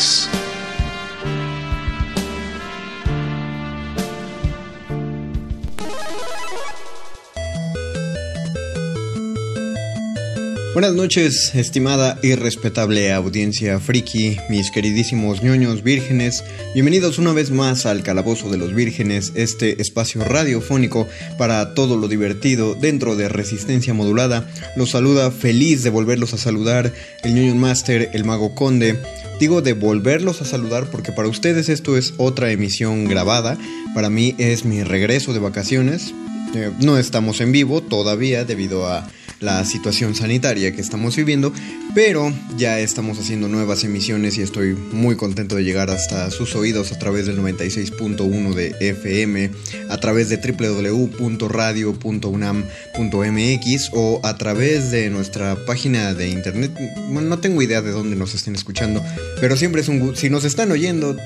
Yes. Buenas noches, estimada y respetable audiencia friki, mis queridísimos ñoños vírgenes. Bienvenidos una vez más al Calabozo de los Vírgenes, este espacio radiofónico para todo lo divertido dentro de Resistencia Modulada. Los saluda feliz de volverlos a saludar el ñoño master, el mago conde. Digo de volverlos a saludar porque para ustedes esto es otra emisión grabada. Para mí es mi regreso de vacaciones. Eh, no estamos en vivo todavía debido a la situación sanitaria que estamos viviendo, pero ya estamos haciendo nuevas emisiones y estoy muy contento de llegar hasta sus oídos a través del 96.1 de FM, a través de www.radio.unam.mx o a través de nuestra página de internet. no tengo idea de dónde nos estén escuchando, pero siempre es un gusto. Si nos están oyendo,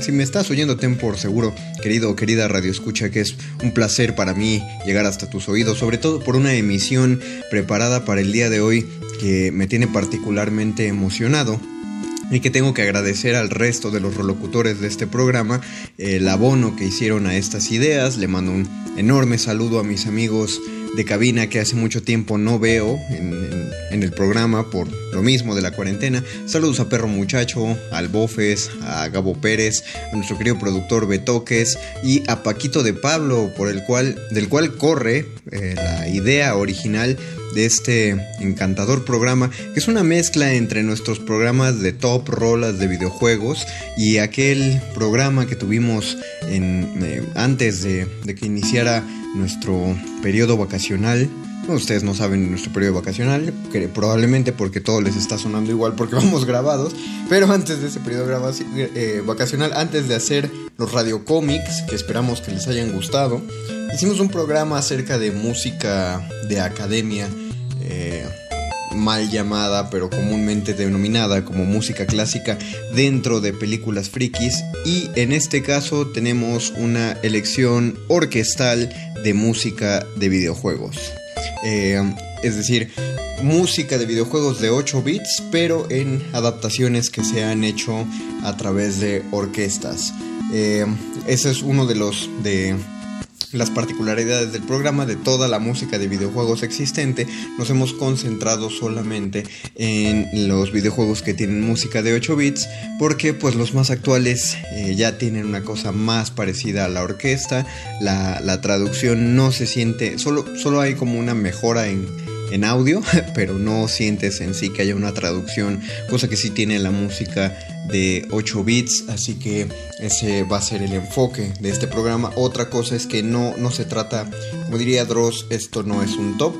si me estás oyendo, ten por seguro, querido o querida radio escucha, que es un placer para mí llegar hasta tus oídos, sobre todo por una emisión preparada para el día de hoy que me tiene particularmente emocionado y que tengo que agradecer al resto de los relocutores de este programa el abono que hicieron a estas ideas. Le mando un enorme saludo a mis amigos de cabina que hace mucho tiempo no veo en, el programa por lo mismo de la cuarentena. Saludos a Perro Muchacho, al Bofes, a Gabo Pérez, a nuestro querido productor Betoques y a Paquito de Pablo, por el cual, del cual corre eh, la idea original de este encantador programa, que es una mezcla entre nuestros programas de top rolas de videojuegos y aquel programa que tuvimos en, eh, antes de, que iniciara nuestro periodo vacacional. ustedes no saben nuestro periodo vacacional, probablemente porque todo les está sonando igual porque vamos grabados, pero antes de ese periodo eh, vacacional, antes de hacer los radio cómics, que esperamos que les hayan gustado, hicimos un programa acerca de música de academia, eh, mal llamada, pero comúnmente denominada como música clásica dentro de películas frikis. Y en este caso tenemos una elección orquestal de música de videojuegos. Eh, es decir, música de videojuegos de 8 bits, pero en adaptaciones que se han hecho a través de orquestas. Eh, ese es uno de los de las particularidades del programa, de toda la música de videojuegos existente, nos hemos concentrado solamente en los videojuegos que tienen música de 8 bits, porque pues los más actuales eh, ya tienen una cosa más parecida a la orquesta, la, la traducción no se siente, solo, solo hay como una mejora en en audio, pero no sientes en sí que haya una traducción, cosa que sí tiene la música de 8 bits, así que ese va a ser el enfoque de este programa. Otra cosa es que no, no se trata, como diría Dross, esto no es un top,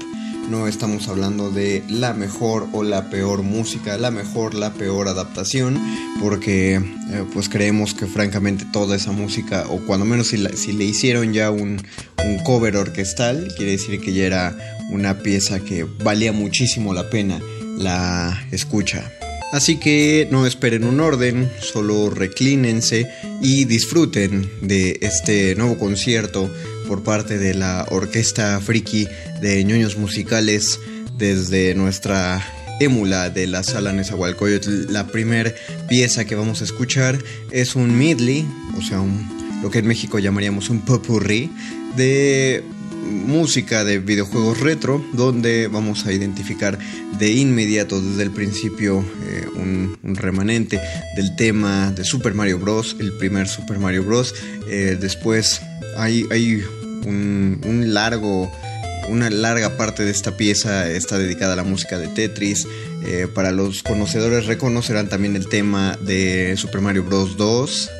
no estamos hablando de la mejor o la peor música, la mejor, la peor adaptación, porque eh, pues creemos que francamente toda esa música, o cuando menos si, si le hicieron ya un, un cover orquestal, quiere decir que ya era una pieza que valía muchísimo la pena la escucha. Así que no esperen un orden, solo reclínense y disfruten de este nuevo concierto por parte de la Orquesta Friki de ñoños musicales desde nuestra émula de la sala Nezahualcóyotl. La primera pieza que vamos a escuchar es un medley, o sea, lo que en México llamaríamos un popurrí de música de videojuegos retro, donde vamos a identificar de inmediato desde el principio eh, un, remanente del tema de Super Mario Bros., el primer Super Mario Bros. Eh, después hay, un, largo una larga parte de esta pieza está dedicada a la música de Tetris. Eh, para los conocedores reconocerán también el tema de Super Mario Bros. 2,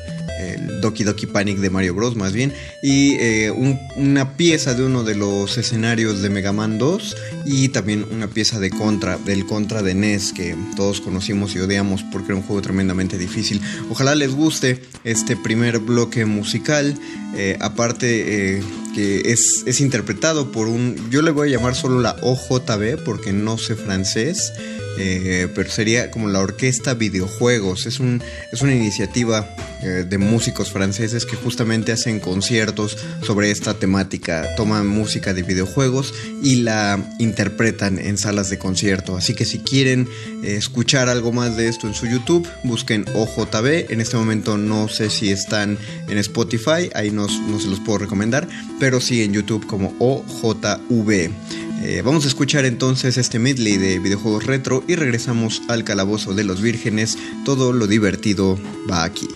Doki Doki Panic de Mario Bros. más bien, y eh, una pieza de uno de los escenarios de Mega Man 2 y también una pieza de Contra, del Contra de NES que todos conocimos y odiamos porque era un juego tremendamente difícil. Ojalá les guste este primer bloque musical, eh, aparte eh, que es, es interpretado por un, yo le voy a llamar solo la OJB porque no sé francés. Pero sería como la orquesta videojuegos. Es, un, es una iniciativa de músicos franceses que justamente hacen conciertos sobre esta temática. Toman música de videojuegos y la interpretan en salas de concierto. Así que si quieren eh, escuchar algo más de esto en su YouTube, busquen OJB. En este momento no sé si están en Spotify, ahí no, no se los puedo recomendar, pero sí en YouTube como OJV. Eh, vamos a escuchar entonces este medley de videojuegos retro y regresamos al calabozo de los vírgenes. Todo lo divertido va aquí.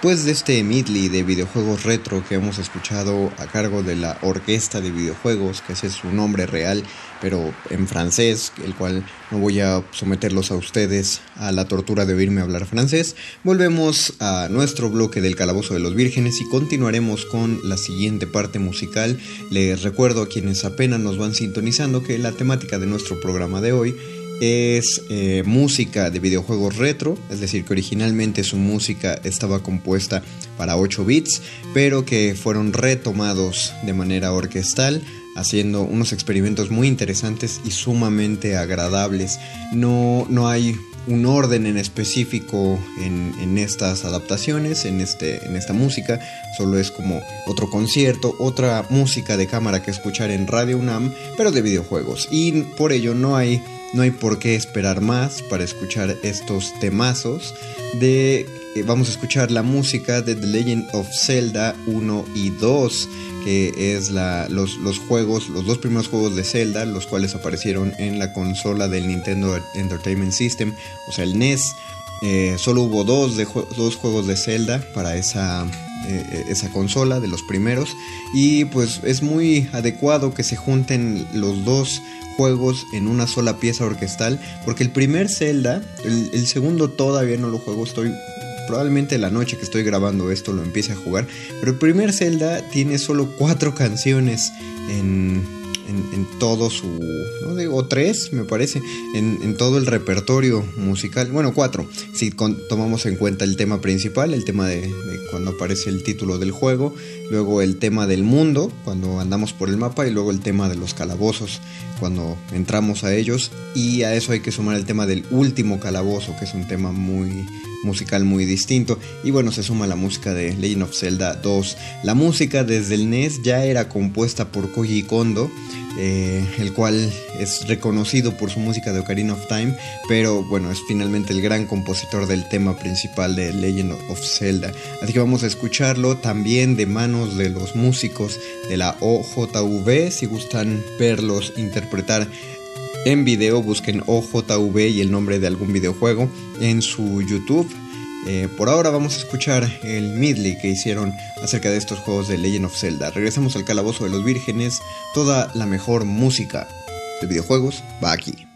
Después de este medley de videojuegos retro que hemos escuchado a cargo de la Orquesta de Videojuegos, que ese es su nombre real, pero en francés, el cual no voy a someterlos a ustedes a la tortura de oírme hablar francés, volvemos a nuestro bloque del Calabozo de los Vírgenes y continuaremos con la siguiente parte musical. Les recuerdo a quienes apenas nos van sintonizando que la temática de nuestro programa de hoy es eh, música de videojuegos retro, es decir, que originalmente su música estaba compuesta para 8 bits, pero que fueron retomados de manera orquestal, haciendo unos experimentos muy interesantes y sumamente agradables. No, no hay un orden en específico en, estas adaptaciones, en, este, en esta música, solo es como otro concierto, otra música de cámara que escuchar en Radio UNAM, pero de videojuegos. Y por ello no hay no hay por qué esperar más para escuchar estos temazos de eh, vamos a escuchar la música de The Legend of Zelda 1 y 2 que es la, los, juegos, los dos primeros juegos de Zelda, los cuales aparecieron en la consola del Nintendo Entertainment System, o sea, el NES. Eh, solo hubo dos, de, dos juegos de Zelda para esa, eh, esa consola, de los primeros, y pues es muy adecuado que se junten los dos juegos en una sola pieza orquestal, porque el primer Zelda, el, segundo todavía no lo juego, estoy probablemente la noche que estoy grabando esto lo empiece a jugar, pero el primer Zelda tiene solo cuatro canciones en, en, todo su, no digo tres, me parece, en, todo el repertorio musical, bueno, cuatro, si tomamos en cuenta el tema principal, el tema de, cuando aparece el título del juego, luego el tema del mundo, cuando andamos por el mapa, y luego el tema de los calabozos, cuando entramos a ellos, y a eso hay que sumar el tema del último calabozo, que es un tema muy musical muy distinto. Y bueno, se suma la música de Legend of Zelda 2. La música desde el NES ya era compuesta por Koji Kondo, eh, el cual es reconocido por su música de Ocarina of Time, pero bueno, es finalmente el gran compositor del tema principal de Legend of Zelda. Así que vamos a escucharlo también de manos de los músicos de la OJV, si gustan verlos interpretar en video, busquen OJV y el nombre de algún videojuego en su YouTube. Eh, por ahora vamos a escuchar el medley que hicieron acerca de estos juegos de Legend of Zelda. Regresamos al calabozo de los vírgenes. Toda la mejor música de videojuegos va aquí.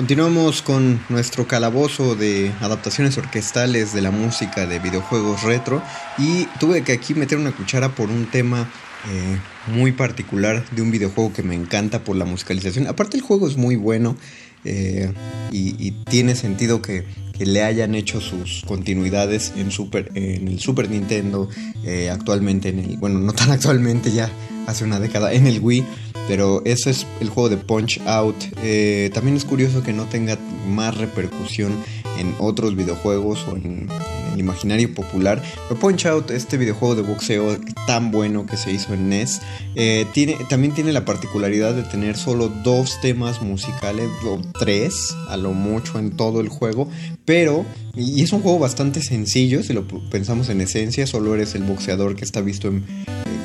Continuamos con nuestro calabozo de adaptaciones orquestales de la música de videojuegos retro y tuve que aquí meter una cuchara por un tema eh, muy particular de un videojuego que me encanta por la musicalización. Aparte el juego es muy bueno eh, y, tiene sentido que, le hayan hecho sus continuidades en, Super, en el Super Nintendo, eh, actualmente en el, bueno, no tan actualmente ya, hace una década, en el Wii. Pero ese es el juego de Punch Out. Eh, también es curioso que no tenga más repercusión en otros videojuegos o en, el imaginario popular. Pero Punch Out, este videojuego de boxeo tan bueno que se hizo en NES, eh, tiene, también tiene la particularidad de tener solo dos temas musicales, o tres a lo mucho en todo el juego. Pero, y es un juego bastante sencillo, si lo pensamos en esencia, solo eres el boxeador que está visto en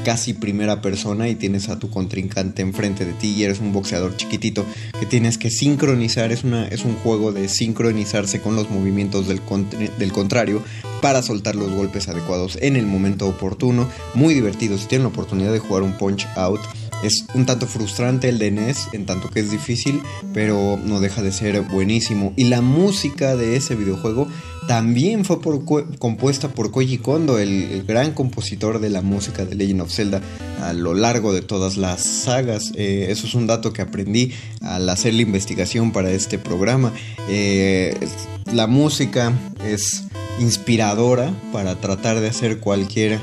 casi primera persona y tienes a tu contrincante enfrente de ti y eres un boxeador chiquitito que tienes que sincronizar, es, una, es un juego de sincronizarse con los movimientos del, del contrario para soltar los golpes adecuados en el momento oportuno, muy divertido, si tienen la oportunidad de jugar un punch out es un tanto frustrante el de NES, en tanto que es difícil, pero no deja de ser buenísimo. Y la música de ese videojuego también fue compuesta por Koji Kondo, el, gran compositor de la música de Legend of Zelda a lo largo de todas las sagas. Eh, eso es un dato que aprendí al hacer la investigación para este programa. Eh, la música es inspiradora para tratar de hacer cualquier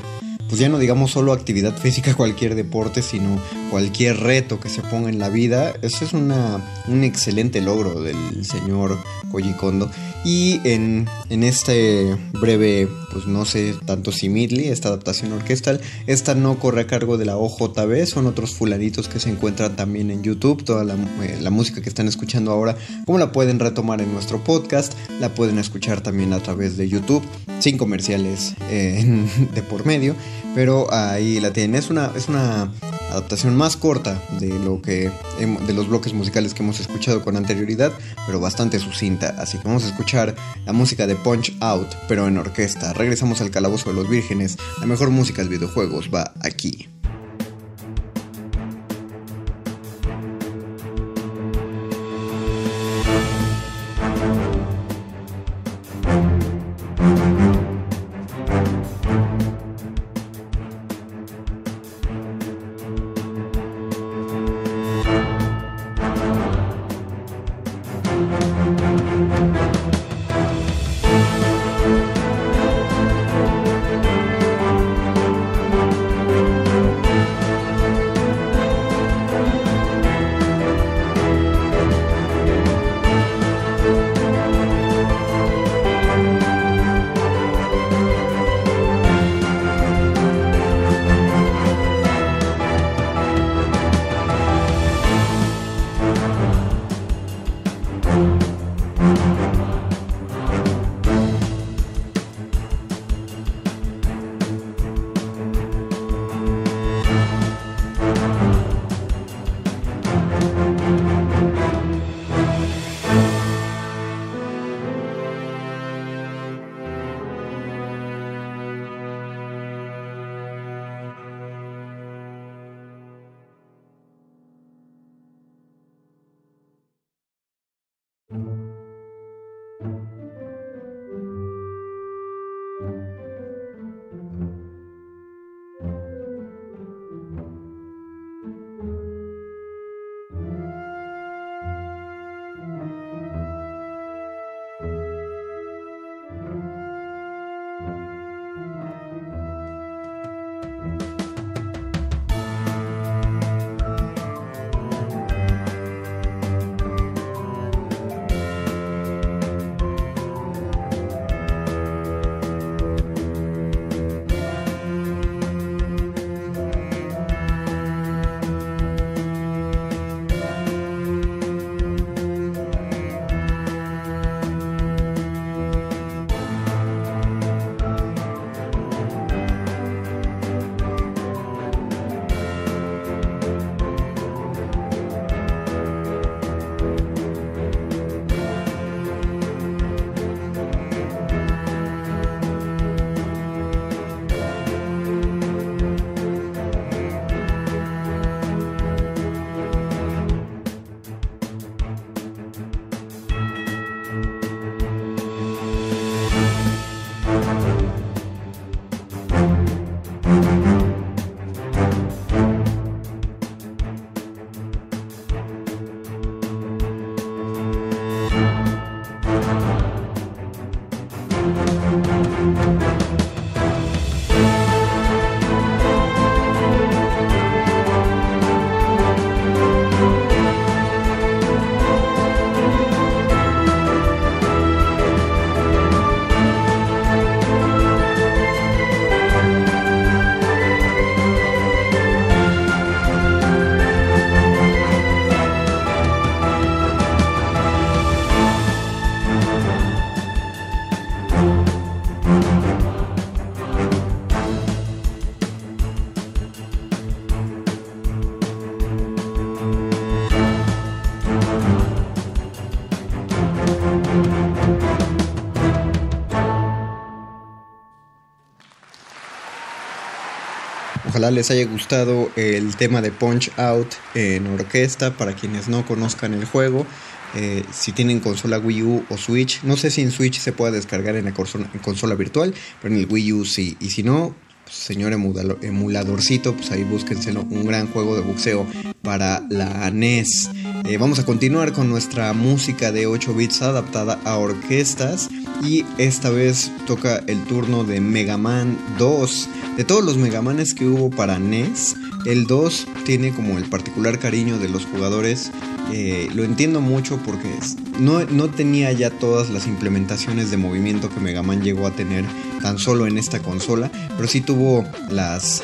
pues ya no digamos solo actividad física, cualquier deporte, sino cualquier reto que se ponga en la vida. Eso es un excelente logro del señor Koji Kondo. Y en, en este breve, pues no sé, tanto simili, esta adaptación orquestal, esta no corre a cargo de la OJB, son otros fulanitos que se encuentran también en YouTube. Toda la, eh, la música que están escuchando ahora, como la pueden retomar en nuestro podcast, la pueden escuchar también a través de YouTube, sin comerciales eh, de por medio. Pero ahí la tienen. Es una, es una adaptación más corta de lo que de los bloques musicales que hemos escuchado con anterioridad, pero bastante sucinta. Así que vamos a escuchar la música de Punch Out, pero en orquesta. Regresamos al calabozo de los vírgenes. La mejor música de videojuegos va aquí. Les haya gustado el tema de Punch Out en orquesta. Para quienes no conozcan el juego, eh, si tienen consola Wii U o Switch, no sé si en Switch se puede descargar en la consola virtual, pero en el Wii U sí. Y si no, pues, señor emuladorcito, pues ahí búsquenselo. Un gran juego de boxeo para la NES. Eh, vamos a continuar con nuestra música de 8 bits adaptada a orquestas. Y esta vez toca el turno de Mega Man 2. De todos los Mega Manes que hubo para NES, el 2 tiene como el particular cariño de los jugadores. Eh, lo entiendo mucho porque no, no, tenía ya todas las implementaciones de movimiento que Mega Man llegó a tener tan solo en esta consola, pero sí tuvo las,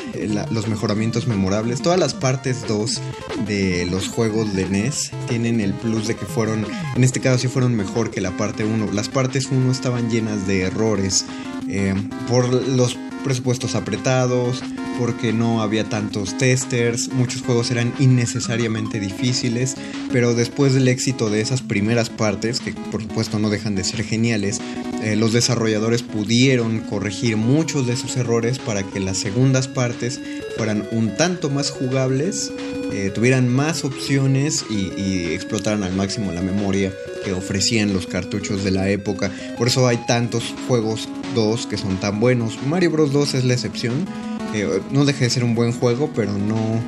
los mejoramientos memorables. Todas las partes 2 de los juegos de NES tienen el plus de que fueron, en este caso sí fueron mejor que la parte 1. Las partes 1 estaban llenas de errores eh, por los presupuestos apretados, porque no había tantos testers, muchos juegos eran innecesariamente difíciles, pero después del éxito de esas primeras partes, que por supuesto no dejan de ser geniales, eh, los desarrolladores pudieron corregir muchos de sus errores para que las segundas partes fueran un tanto más jugables, eh, tuvieran más opciones y, explotaran al máximo la memoria que ofrecían los cartuchos de la época. Por eso hay tantos juegos 2 que son tan buenos. Mario Bros 2 es la excepción. Eh, no deja de ser un buen juego, pero no,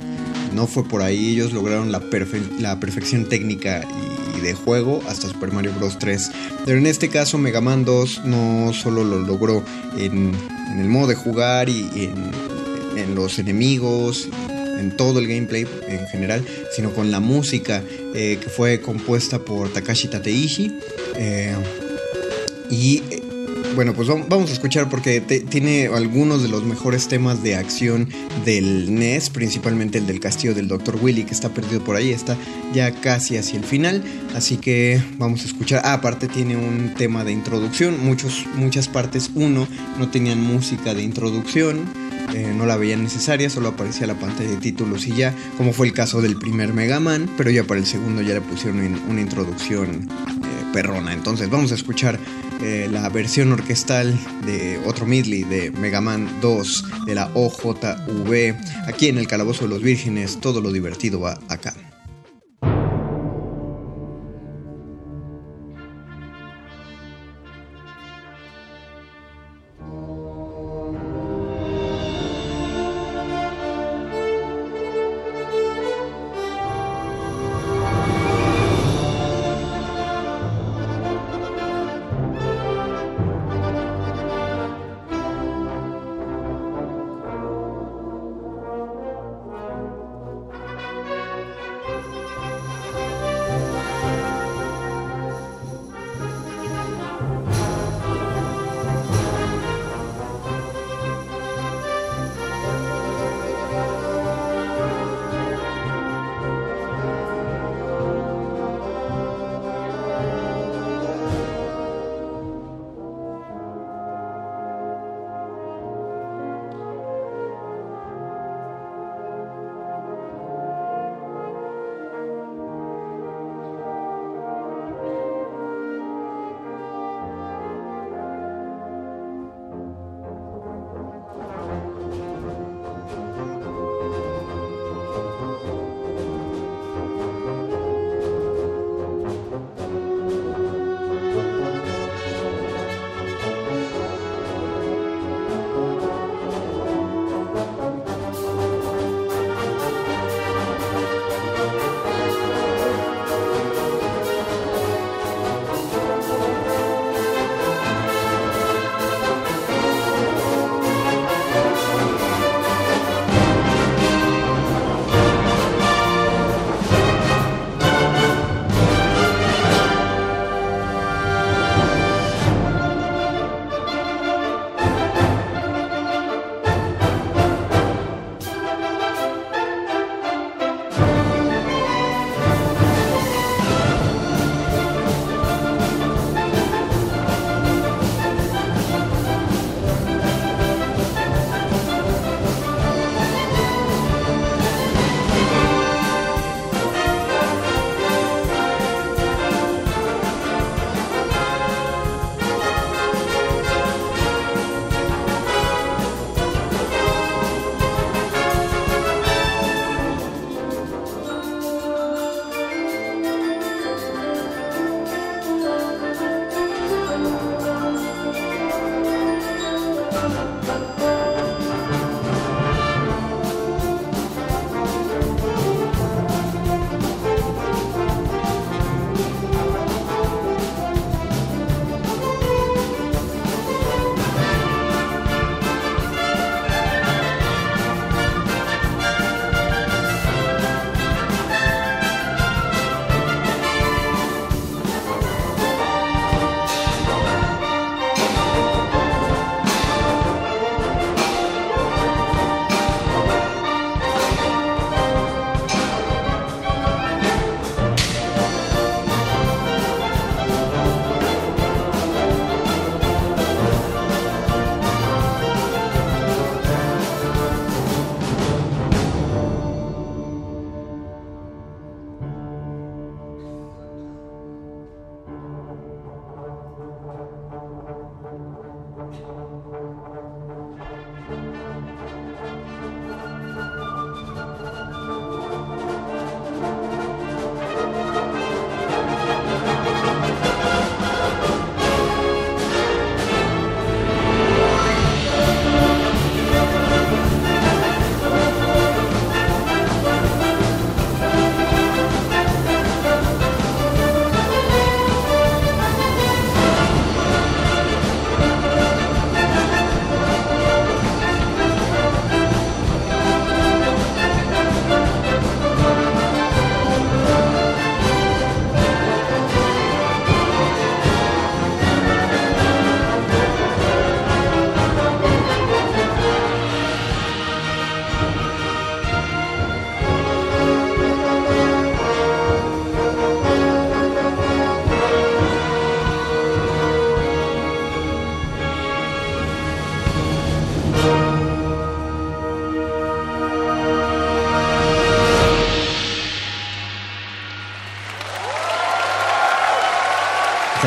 no fue por ahí. Ellos lograron la, la perfección técnica y, de juego hasta Super Mario Bros 3. Pero en este caso Mega Man 2 no solo lo logró en, el modo de jugar y en, los enemigos en todo el gameplay en general, sino con la música eh, que fue compuesta por Takashi Tateishi. Eh, y bueno, pues vamos a escuchar porque tiene algunos de los mejores temas de acción del NES, principalmente el del castillo del Dr. Willy, que está perdido por ahí, está ya casi hacia el final, así que vamos a escuchar. Ah, aparte tiene un tema de introducción, Muchos, muchas partes 1 no tenían música de introducción. Eh, no la veían necesaria, solo aparecía la pantalla de títulos y ya, como fue el caso del primer Mega Man, pero ya para el segundo ya le pusieron una introducción eh, perrona. Entonces vamos a escuchar eh, la versión orquestal de otro medley de Mega Man 2 de la OJV. Aquí en el Calabozo de los Vírgenes, todo lo divertido va acá.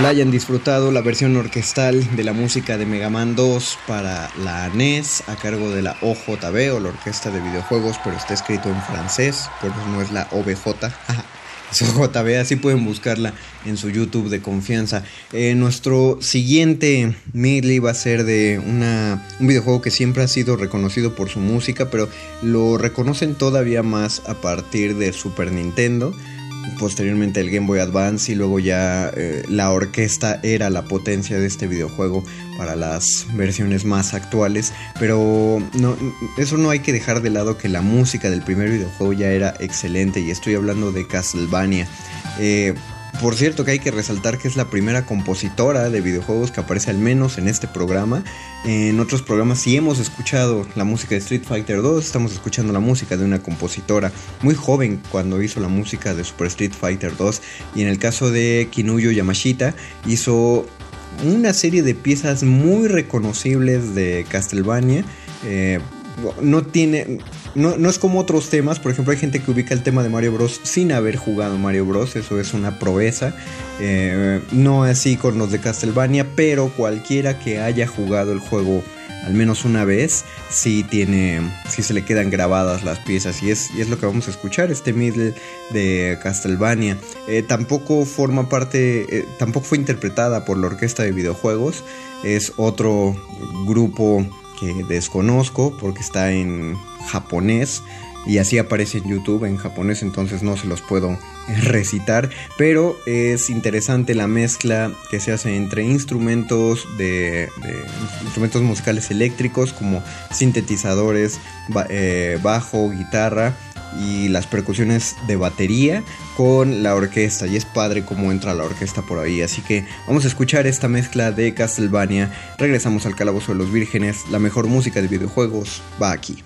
Hayan disfrutado la versión orquestal de la música de Mega Man 2 para la NES a cargo de la OJB o la Orquesta de Videojuegos, pero está escrito en francés, por eso no es la OBJ. Es OJB, así pueden buscarla en su YouTube de confianza. Eh, nuestro siguiente medley va a ser de un videojuego que siempre ha sido reconocido por su música, pero lo reconocen todavía más a partir de Super Nintendo posteriormente el Game Boy Advance y luego ya eh, la orquesta era la potencia de este videojuego para las versiones más actuales, pero no, eso no hay que dejar de lado que la música del primer videojuego ya era excelente y estoy hablando de Castlevania. Eh, por cierto que hay que resaltar que es la primera compositora de videojuegos que aparece al menos en este programa. En otros programas sí hemos escuchado la música de Street Fighter 2, estamos escuchando la música de una compositora muy joven cuando hizo la música de Super Street Fighter 2 y en el caso de Kinuyo Yamashita hizo una serie de piezas muy reconocibles de Castlevania. Eh, no tiene no, no, es como otros temas, por ejemplo hay gente que ubica el tema de Mario Bros. sin haber jugado Mario Bros, eso es una proeza, eh, no así con los de Castlevania, pero cualquiera que haya jugado el juego al menos una vez, sí tiene, sí se le quedan grabadas las piezas y es, y es lo que vamos a escuchar, este middle de Castlevania. Eh, tampoco forma parte, eh, tampoco fue interpretada por la orquesta de videojuegos, es otro grupo que desconozco porque está en japonés y así aparece en YouTube en japonés, entonces no se los puedo recitar, pero es interesante la mezcla que se hace entre instrumentos de, instrumentos musicales eléctricos como sintetizadores, eh, bajo, guitarra y las percusiones de batería con la orquesta. Y es padre cómo entra la orquesta por ahí. Así que vamos a escuchar esta mezcla de Castlevania. Regresamos al calabozo de los vírgenes. La mejor música de videojuegos va aquí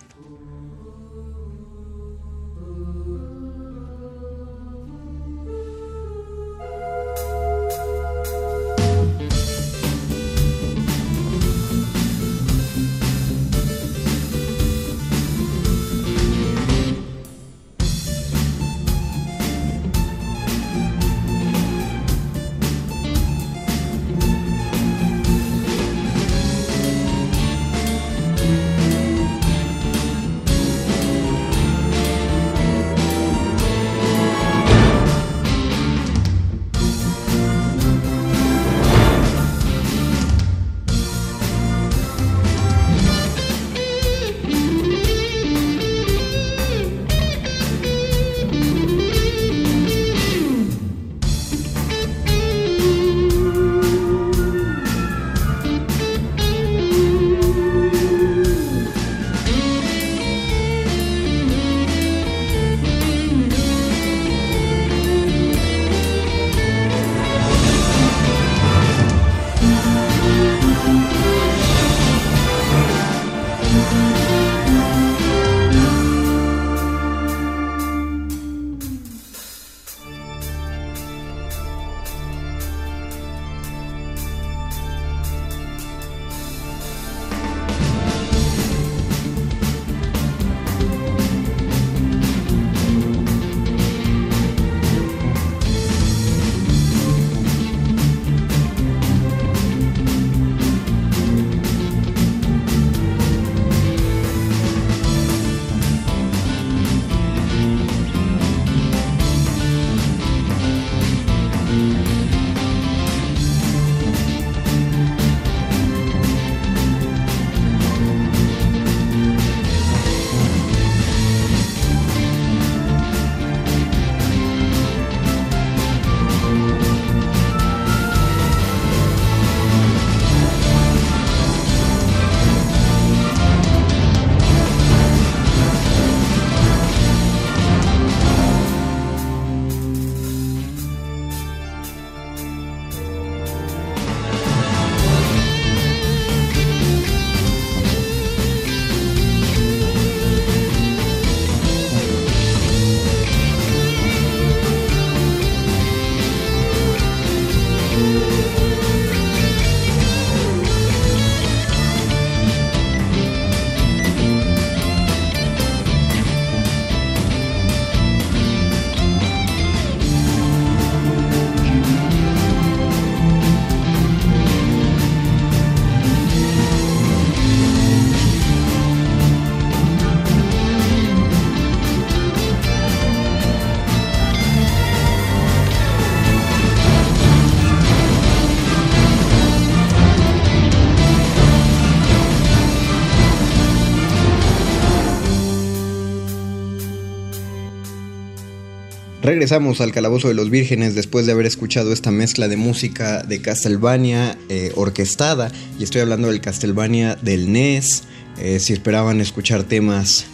Regresamos al Calabozo de los Vírgenes después de haber escuchado esta mezcla de música de Castlevania eh, orquestada. Y estoy hablando del Castlevania del NES. Eh, si esperaban escuchar temas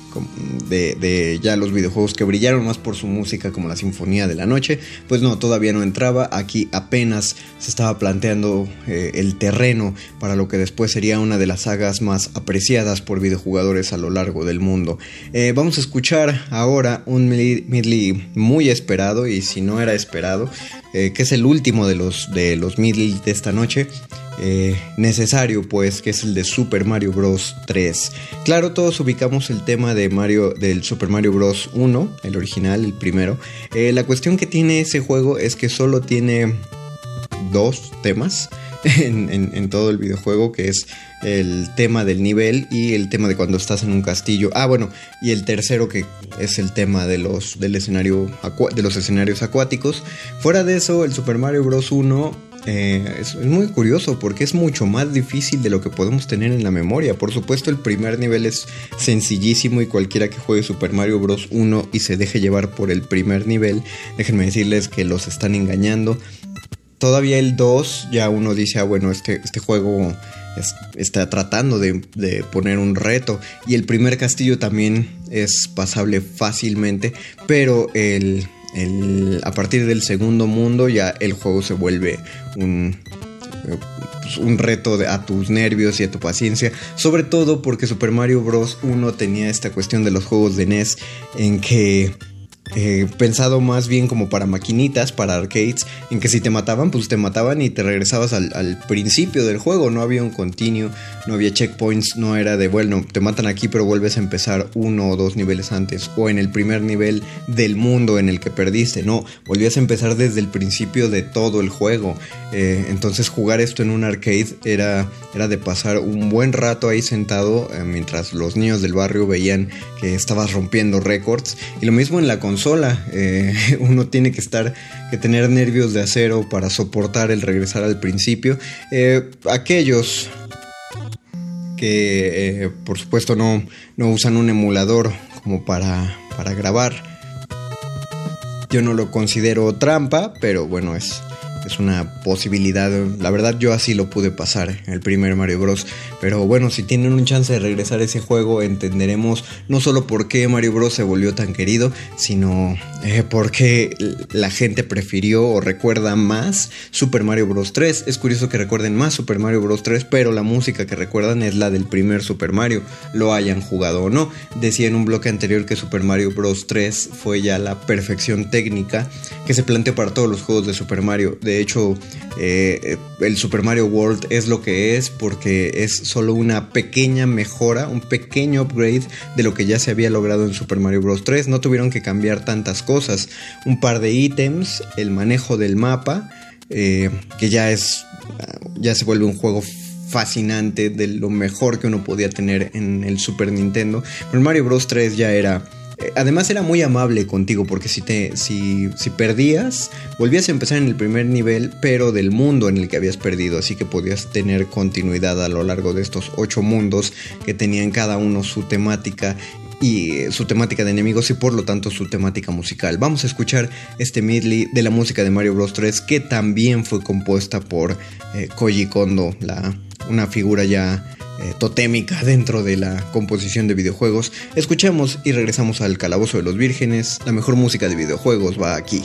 de, ya los videojuegos que brillaron más por su música como la Sinfonía de la Noche, pues no, todavía no entraba, aquí apenas se estaba planteando eh, el terreno para lo que después sería una de las sagas más apreciadas por videojugadores a lo largo del mundo. Eh, vamos a escuchar ahora un medley muy esperado y si no era esperado, eh, que es el último de los, de los medley de esta noche. Necesario, pues, que es el de Super Mario Bros. 3. Claro, todos ubicamos el tema de Mario, del Super Mario Bros. 1, el original, el primero. La cuestión que tiene ese juego es que solo tiene dos temas en, todo el videojuego, que es el tema del nivel y el tema de cuando estás en un castillo. Ah, bueno, y el tercero que es el tema de los, del escenario de los escenarios acuáticos. Fuera de eso, el Super Mario Bros. 1 eh, es, muy curioso porque es mucho más difícil de lo que podemos tener en la memoria. Por supuesto, el primer nivel es sencillísimo y cualquiera que juegue Super Mario Bros. 1 y se deje llevar por el primer nivel, déjenme decirles que los están engañando. Todavía el 2, ya uno dice, ah, bueno, este, este juego está tratando de, de, poner un reto. Y el primer castillo también es pasable fácilmente, pero el, a partir del segundo mundo ya el juego se vuelve un, pues, un reto a tus nervios y a tu paciencia. Sobre todo porque Super Mario Bros. 1 tenía esta cuestión de los juegos de NES en que eh, pensado más bien como para maquinitas, para arcades, en que si te mataban, pues te mataban y te regresabas al, principio del juego, no había un continuo, no había checkpoints, no era de, bueno, te matan aquí pero vuelves a empezar uno o dos niveles antes, o en el primer nivel del mundo en el que perdiste, no, volvías a empezar desde el principio de todo el juego, eh, entonces jugar esto en un arcade era, era de pasar un buen rato ahí sentado eh, mientras los niños del barrio veían que estabas rompiendo récords, y lo mismo en la consola. Eh, uno tiene que estar, que tener nervios de acero para soportar el regresar al principio. Eh, aquellos que, eh, por supuesto, no, no usan un emulador como para, para grabar. Yo no lo considero trampa, pero bueno, es, es una posibilidad. La verdad yo así lo pude pasar el primer Mario Bros. Pero bueno, si tienen un chance de regresar a ese juego, entenderemos no solo por qué Mario Bros. se volvió tan querido, sino eh, por qué la gente prefirió o recuerda más Super Mario Bros. 3. Es curioso que recuerden más Super Mario Bros. 3, pero la música que recuerdan es la del primer Super Mario, lo hayan jugado o no. Decía en un bloque anterior que Super Mario Bros. 3 fue ya la perfección técnica que se planteó para todos los juegos de Super Mario. De hecho, eh, el Super Mario World es lo que es porque es solo una pequeña mejora, un pequeño upgrade de lo que ya se había logrado en Super Mario Bros. 3. No tuvieron que cambiar tantas cosas. Un par de ítems, el manejo del mapa, eh, que ya es. ya se vuelve un juego fascinante de lo mejor que uno podía tener en el Super Nintendo. Pero Mario Bros. 3 ya era eh, además era muy amable contigo porque si te si, si perdías, volvías a empezar en el primer nivel, pero del mundo en el que habías perdido, así que podías tener continuidad a lo largo de estos ocho mundos que tenían cada uno su temática y su temática de enemigos y por lo tanto su temática musical. Vamos a escuchar este medley de la música de Mario Bros 3 que también fue compuesta por eh, Koji Kondo, la, una figura ya eh, totémica dentro de la composición de videojuegos. Escuchemos y regresamos al Calabozo de los Vírgenes. La mejor música de videojuegos va aquí.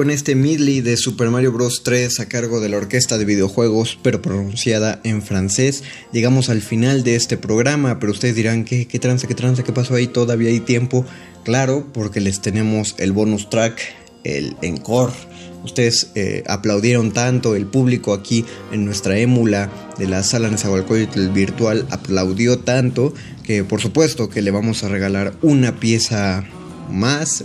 Con este medley de Super Mario Bros. 3 a cargo de la orquesta de videojuegos, pero pronunciada en francés, llegamos al final de este programa. Pero ustedes dirán, ¿qué, qué tranza, qué tranza, qué pasó ahí? Todavía hay tiempo. Claro, porque les tenemos el bonus track, el encore. Ustedes eh, aplaudieron tanto, el público aquí en nuestra émula de la sala Nezahualcóyotl virtual aplaudió tanto que por supuesto que le vamos a regalar una pieza más,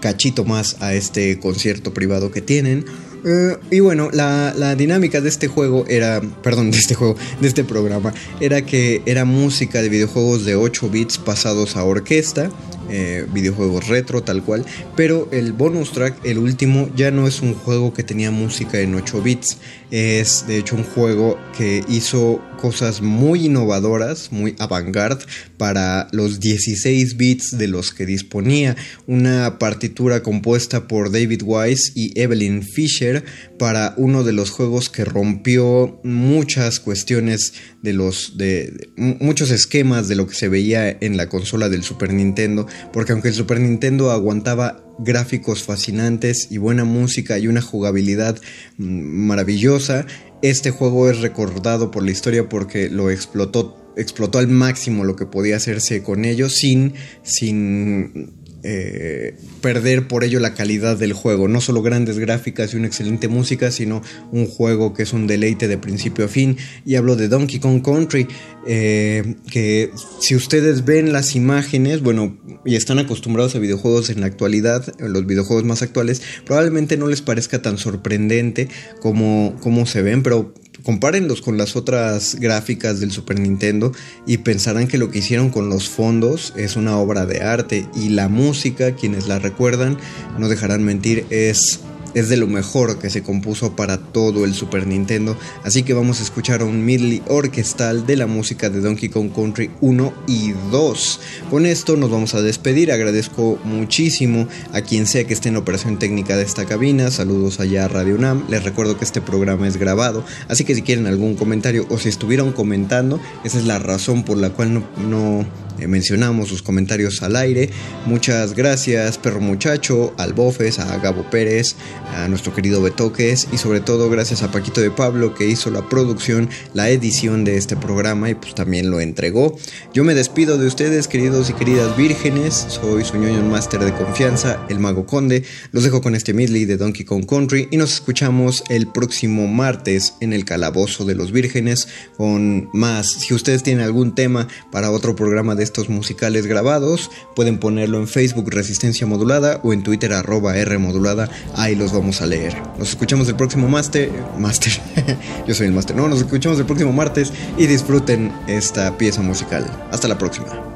cachito más a este concierto privado que tienen. Eh, y bueno, la, la, dinámica de este juego era, perdón, de este juego, de este programa, era que era música de videojuegos de 8 bits pasados a orquesta eh, videojuegos retro tal cual, pero el bonus track, el último, ya no es un juego que tenía música en 8 bits, es de hecho un juego que hizo cosas muy innovadoras, muy avant-garde para los 16 bits de los que disponía, una partitura compuesta por David Wise y Evelyn Fisher para uno de los juegos que rompió muchas cuestiones de los de, muchos esquemas de lo que se veía en la consola del Super Nintendo, porque aunque el Super Nintendo aguantaba gráficos fascinantes y buena música y una jugabilidad mm, maravillosa, este juego es recordado por la historia porque lo explotó explotó al máximo lo que podía hacerse con ello sin sin eh, perder por ello la calidad del juego. No solo grandes gráficas y una excelente música, sino un juego que es un deleite de principio a fin. Y hablo de Donkey Kong Country, eh, que si ustedes ven las imágenes, bueno, y están acostumbrados a videojuegos en la actualidad, los videojuegos más actuales, probablemente no les parezca tan sorprendente como, como se ven, pero compárenlos con las otras gráficas del Super Nintendo y pensarán que lo que hicieron con los fondos es una obra de arte y la música, quienes la recuerdan, no dejarán mentir, es es de lo mejor que se compuso para todo el Super Nintendo, así que vamos a escuchar un medley orquestal de la música de Donkey Kong Country 1 y 2. Con esto nos vamos a despedir, agradezco muchísimo a quien sea que esté en la operación técnica de esta cabina, saludos allá a Radio UNAM, les recuerdo que este programa es grabado, así que si quieren algún comentario o si estuvieron comentando, esa es la razón por la cual no, no eh, mencionamos sus comentarios al aire. Muchas gracias, perro muchacho, al Bofes, a Gabo Pérez, a nuestro querido Betoques y sobre todo gracias a Paquito de Pablo que hizo la producción, la edición de este programa y pues también lo entregó. Yo me despido de ustedes, queridos y queridas vírgenes. Soy su ñoño master de confianza, el Mago Conde. Los dejo con este medley de Donkey Kong Country y nos escuchamos el próximo martes en el Calabozo de los Vírgenes con más. Si ustedes tienen algún tema para otro programa de estos musicales grabados, pueden ponerlo en Facebook Resistencia Modulada o en Twitter arroba R Modulada. Ahí los vamos a leer. Nos escuchamos el próximo máster. Master. Yo soy el máster. No, nos escuchamos el próximo martes y disfruten esta pieza musical. Hasta la próxima.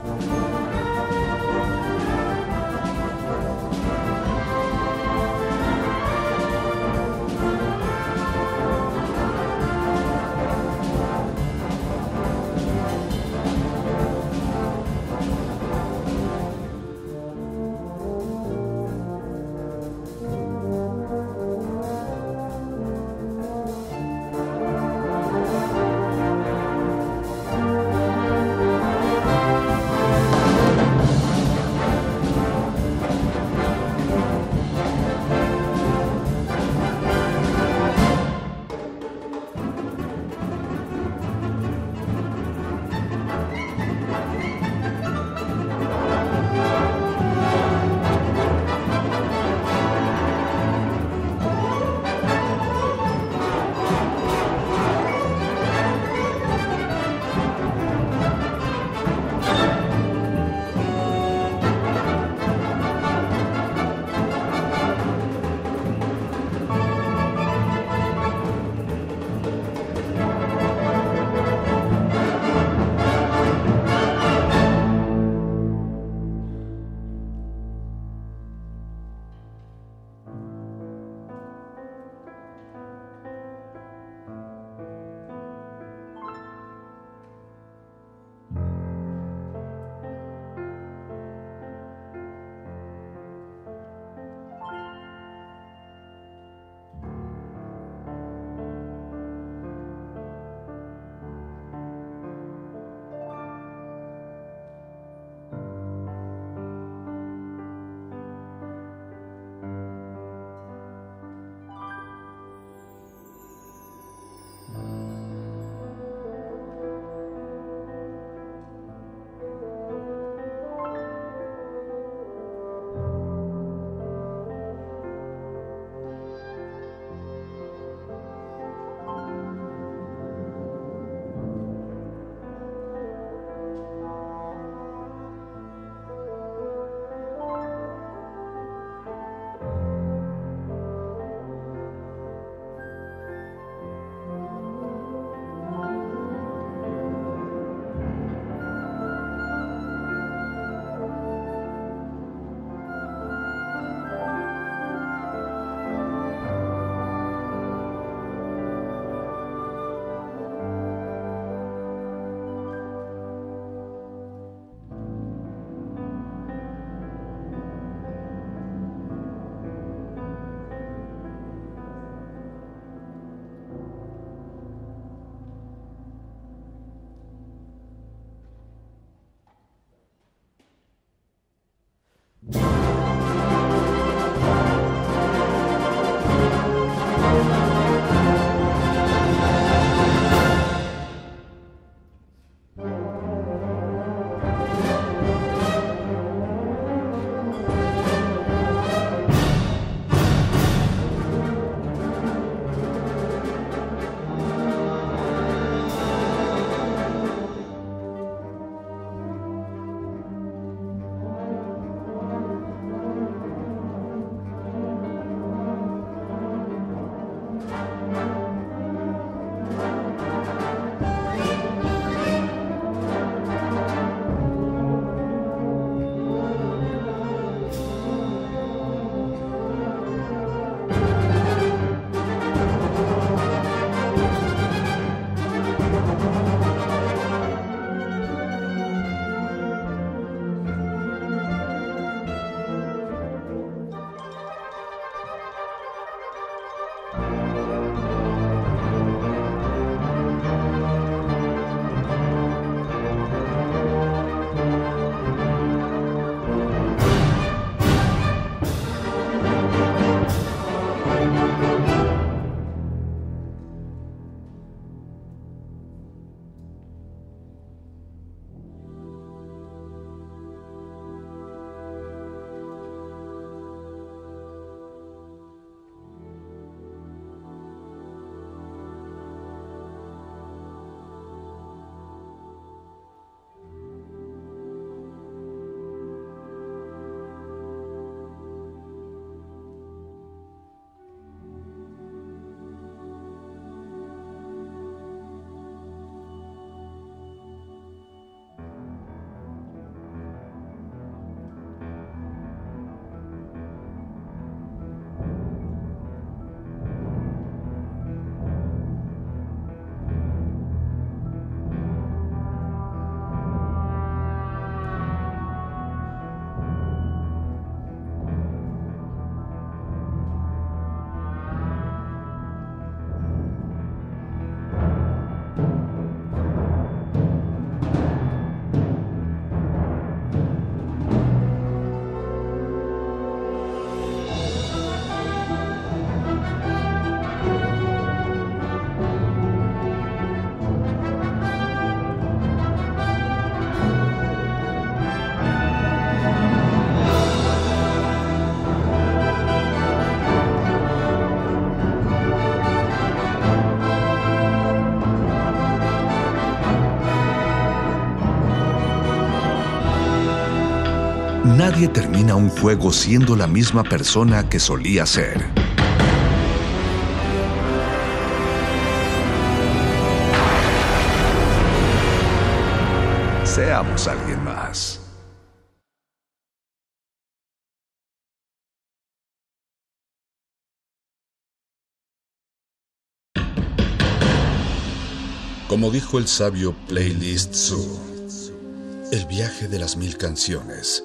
Nadie termina un juego siendo la misma persona que solía ser. Seamos alguien más. Como dijo el sabio Playlist Zoo, el viaje de las mil canciones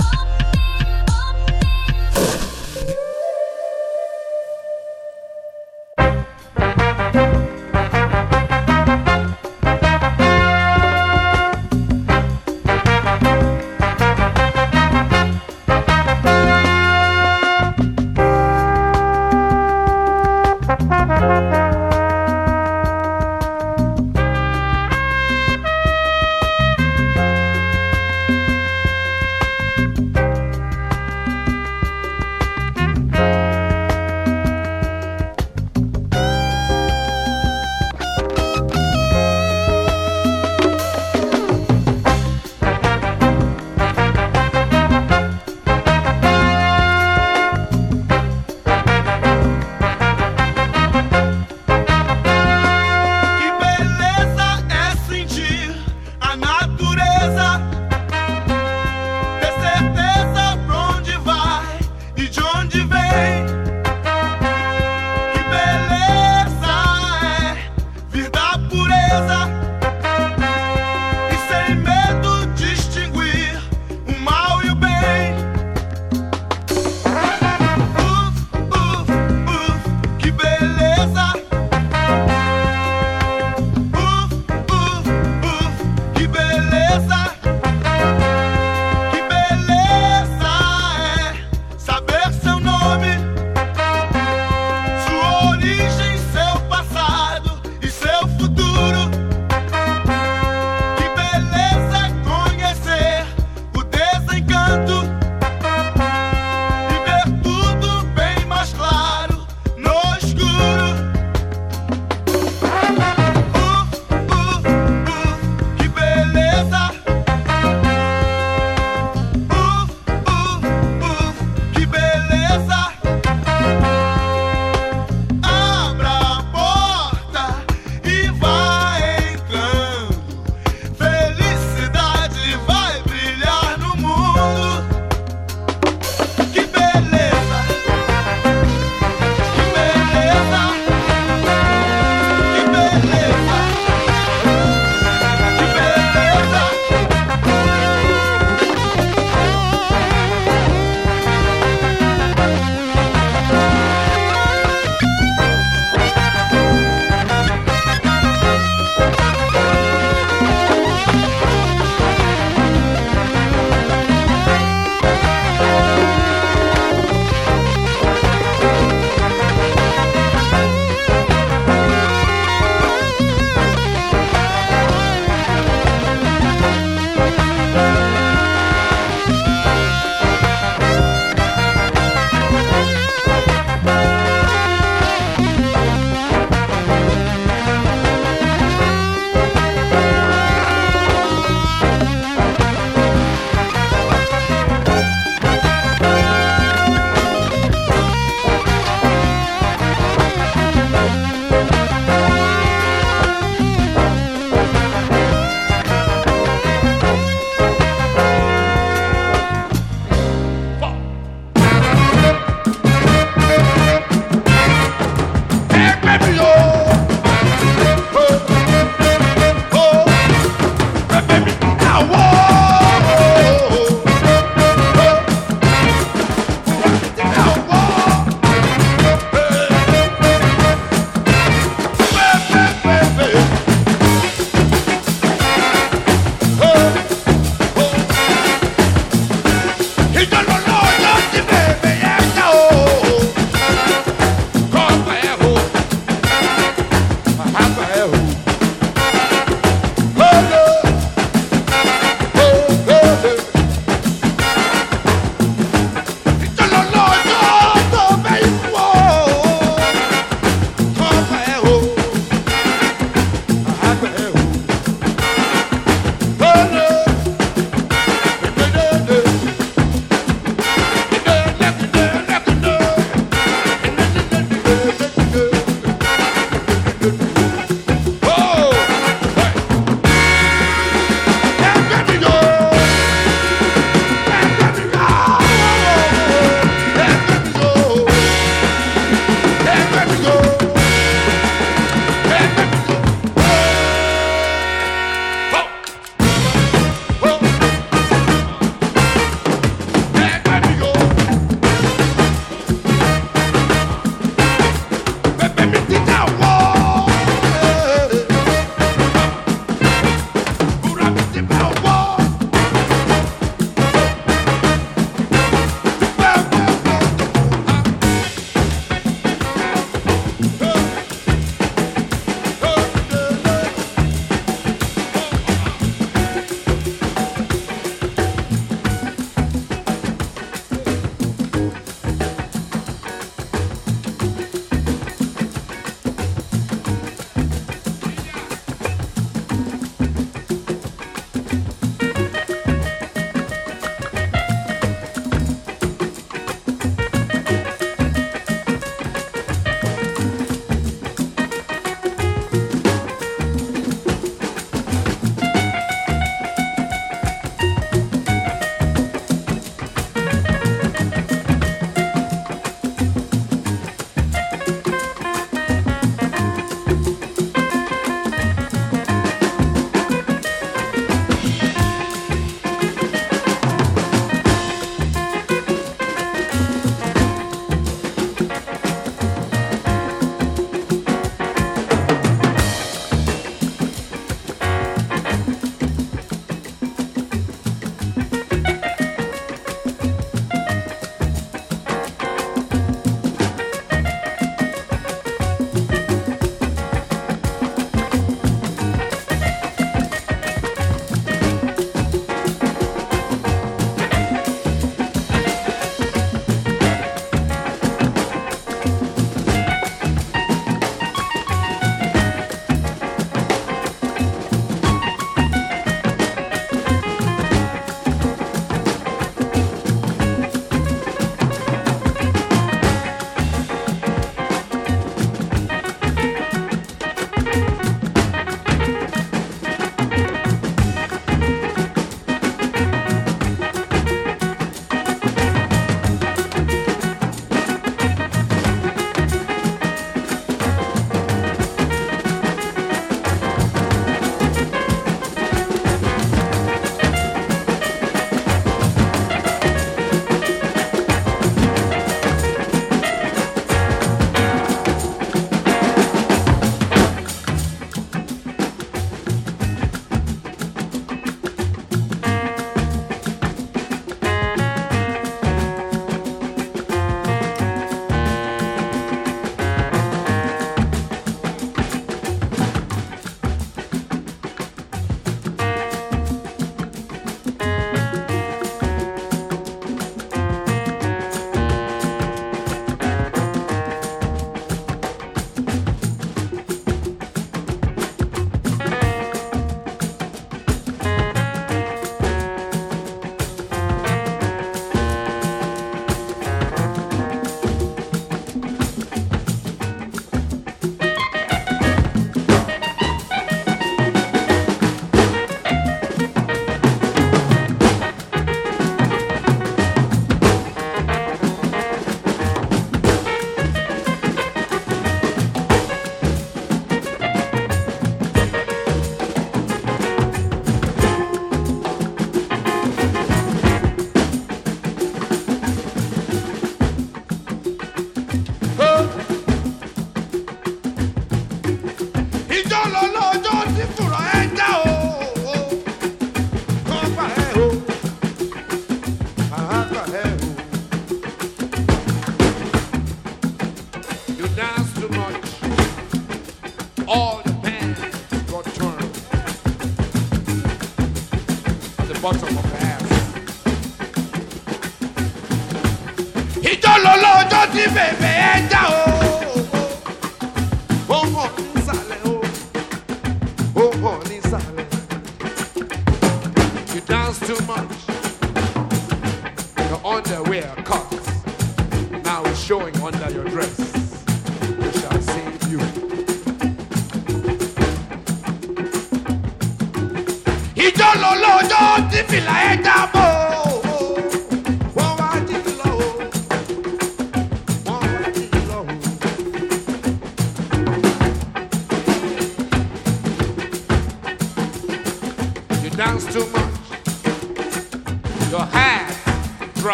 什么？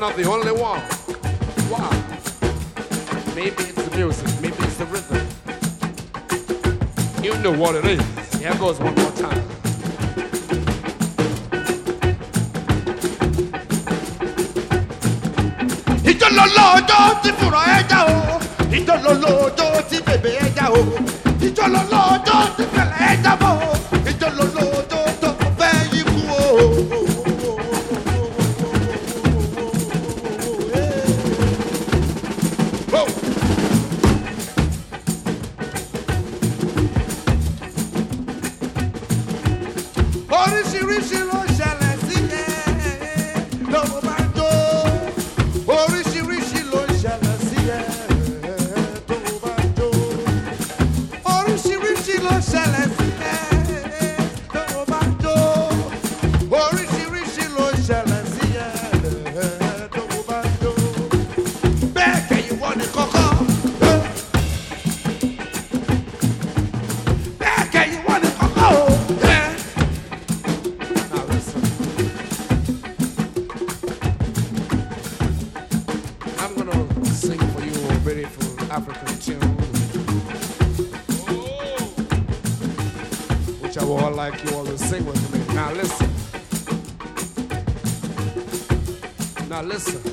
I'm not the only one. Wow. Maybe it's the music, maybe it's the rhythm. You know what it is. dança.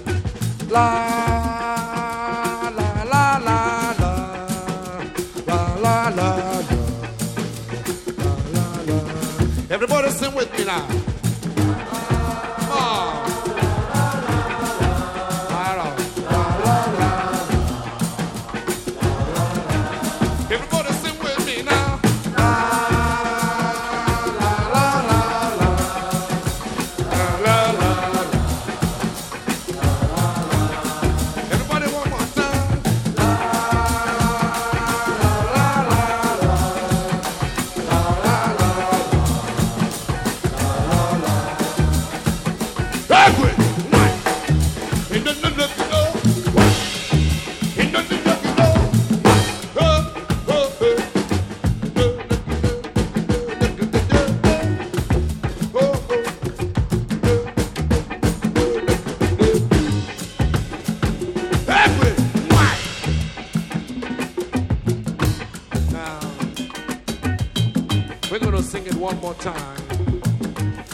one more time,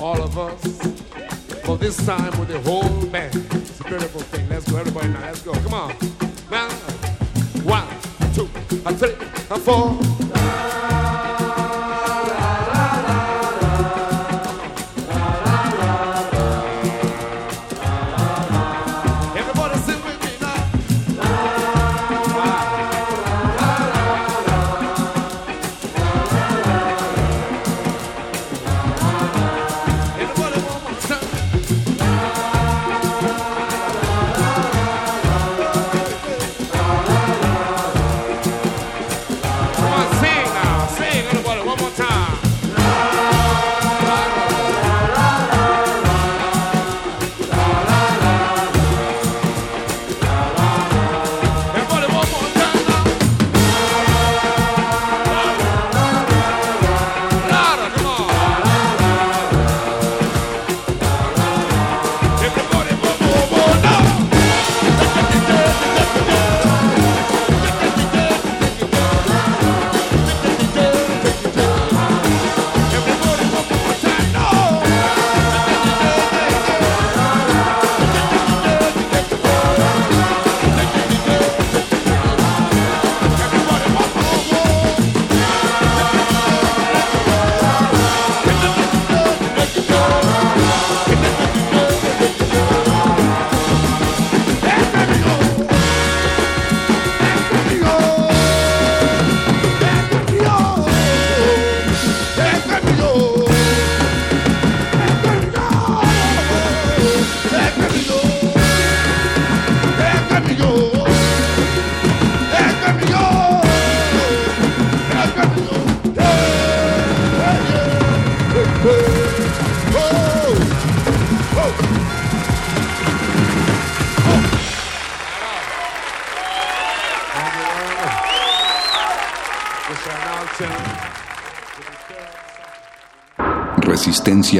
all of us, for this time with the whole band. It's a beautiful thing. Let's go, everybody now. Let's go. Come on. Now.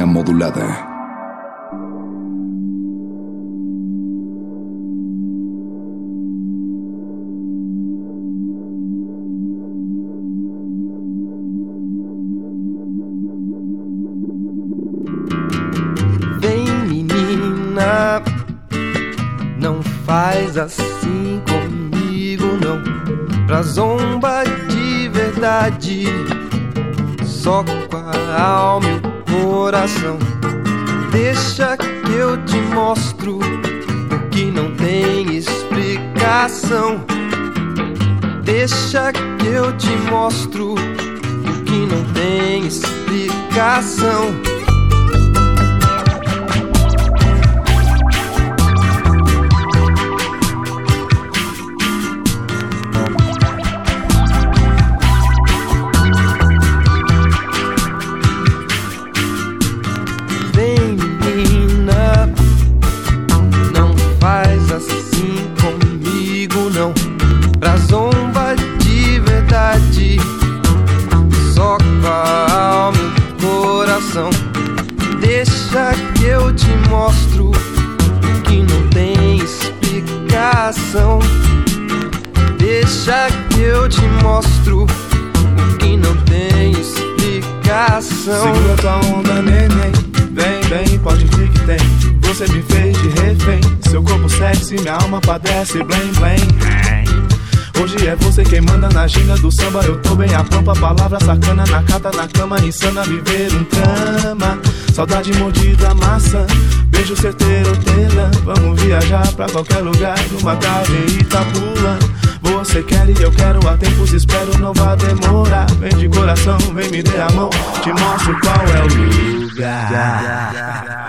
modulada. Você me fez de refém. Seu corpo sexy, minha alma padece, blém, blém. Hoje é você quem manda na ginga do samba. Eu tô bem a pampa, palavra sacana. Na cata, na cama, insana, viver um drama. Saudade mordida, maçã. Beijo certeiro, hortelã. Vamos viajar pra qualquer lugar. Numa tarde em Itapuã. Você quer e eu quero há tempos, espero, não vá demorar. Vem de coração, vem me dê a mão, te mostro qual é o lugar.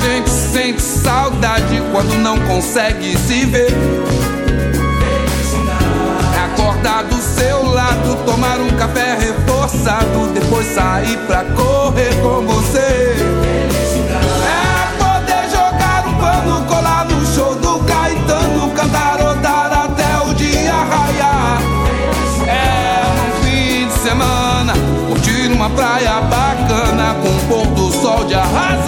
gente sente saudade quando não consegue se ver. É acordar do seu lado, tomar um café reforçado, depois sair pra correr com você. É poder jogar um pano, colar no show do Caetano, cantarodar até o dia raiar. É um fim de semana, curtir uma praia bacana com um pôr do sol de arrasa.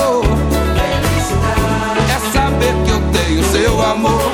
seu amor.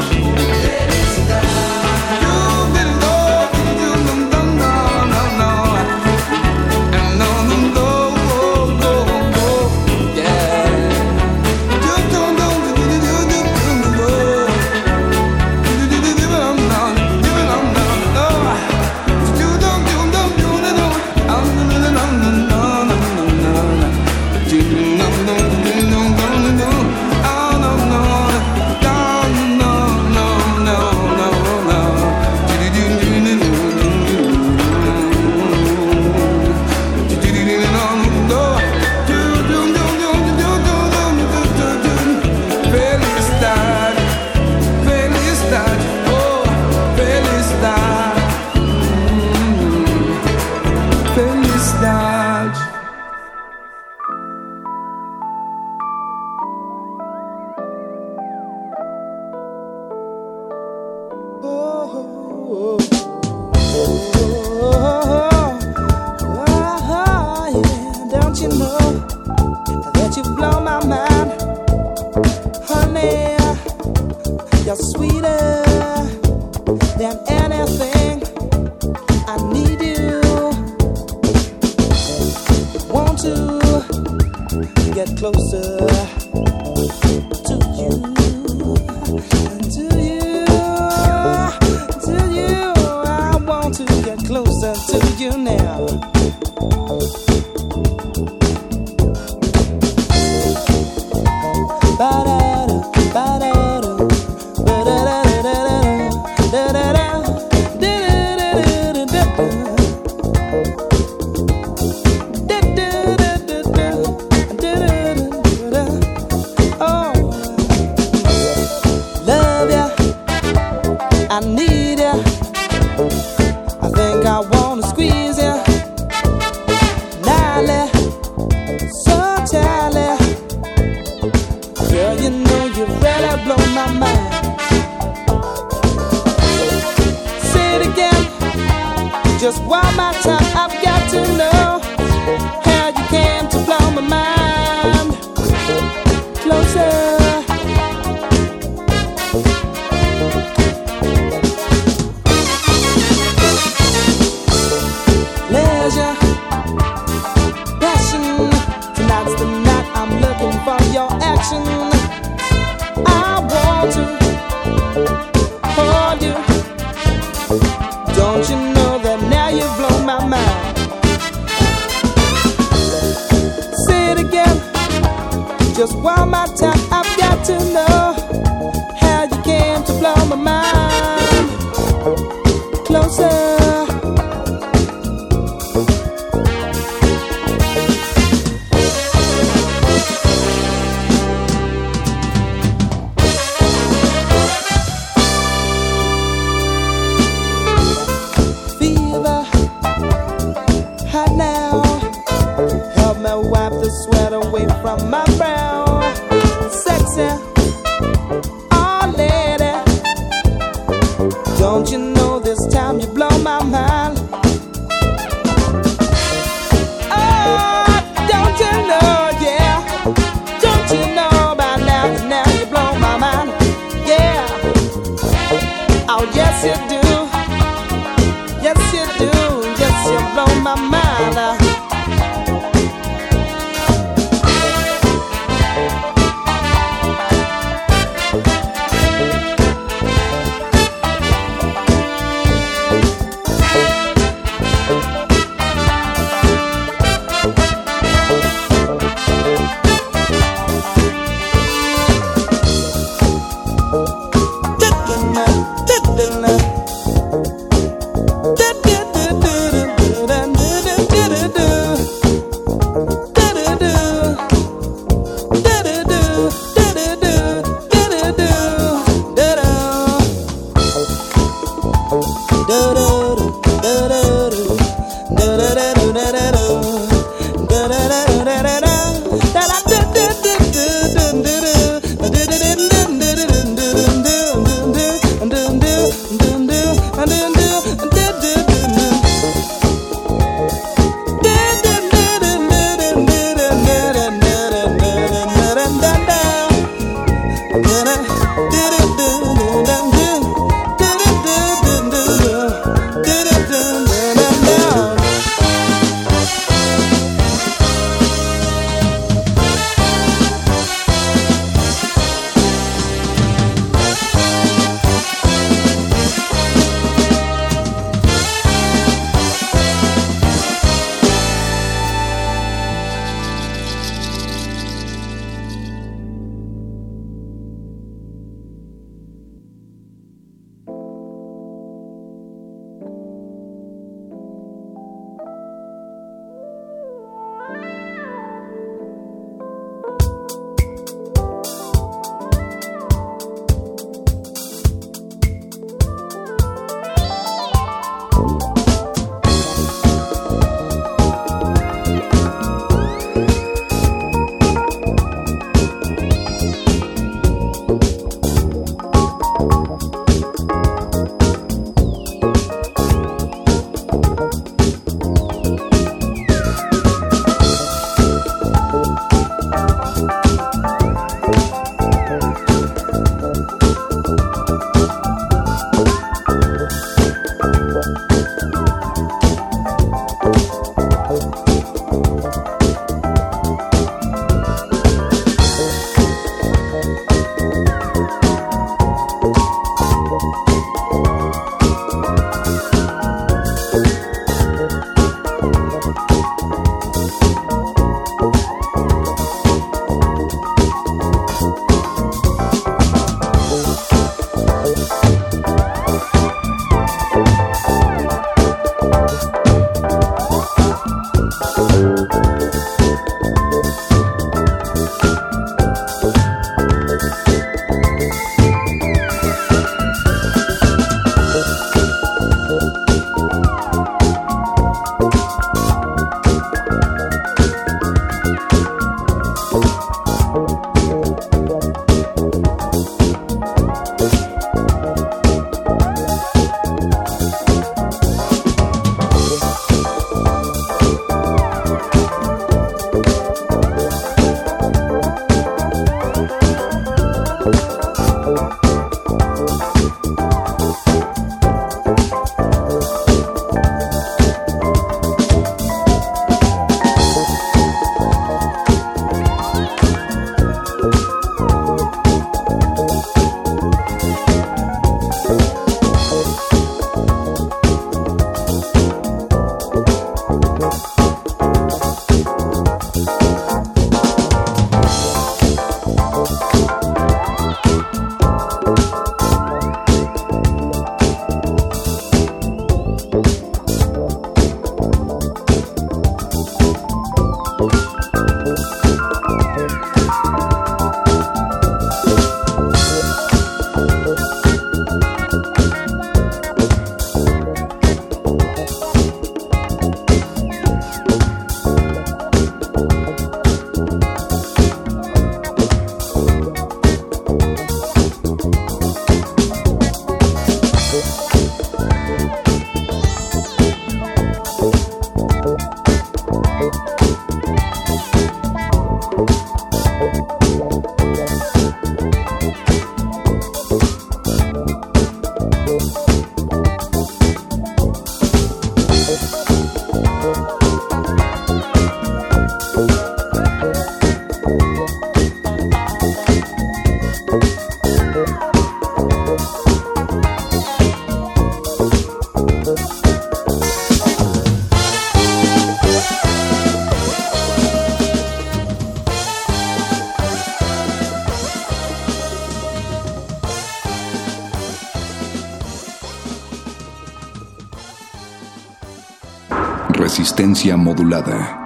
Resistencia modulada.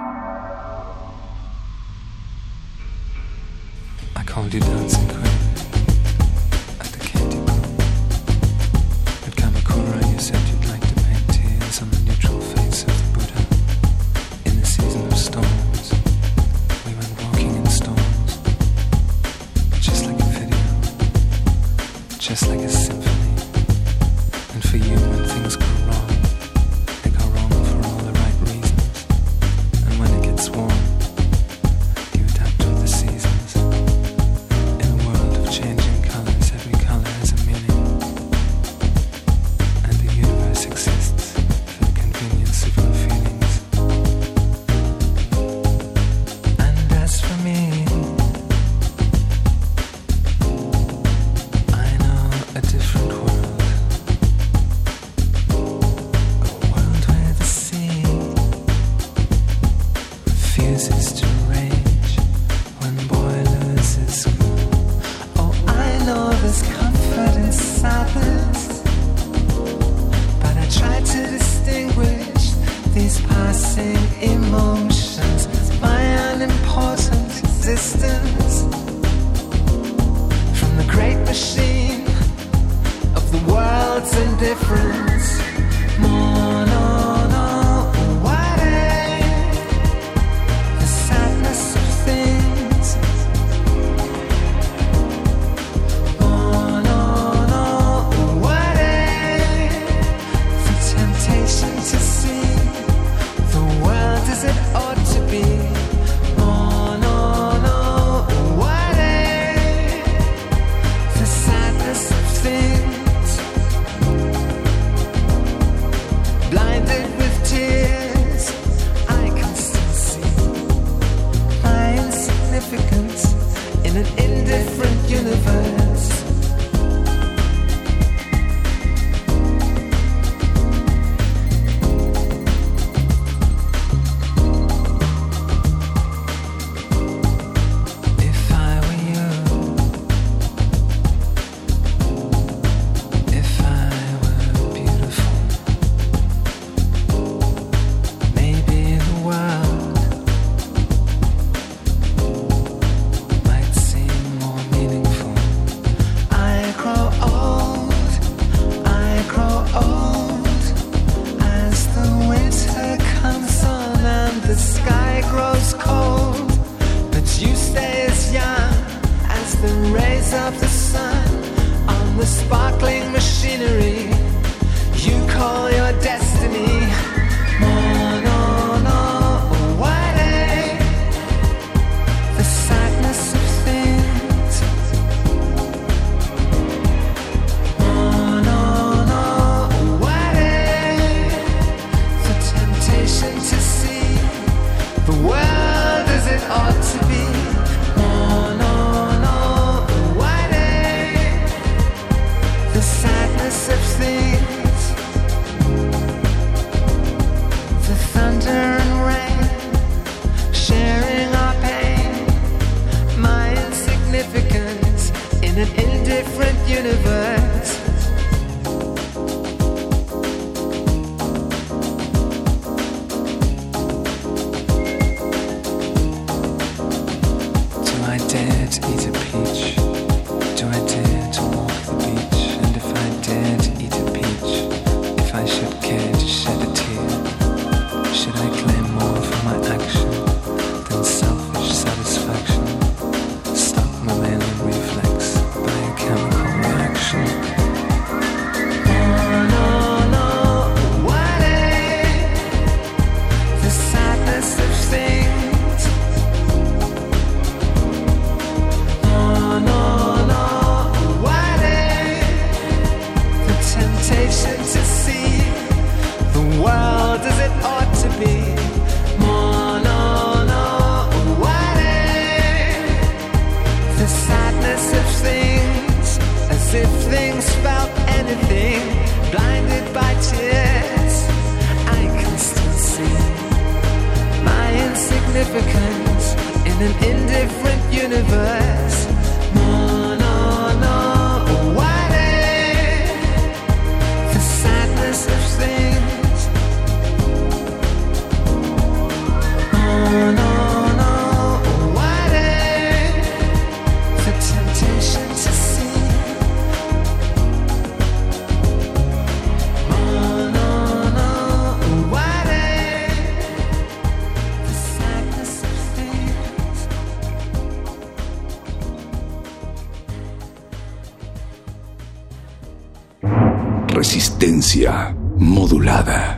Resistencia modulada.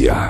Resistencia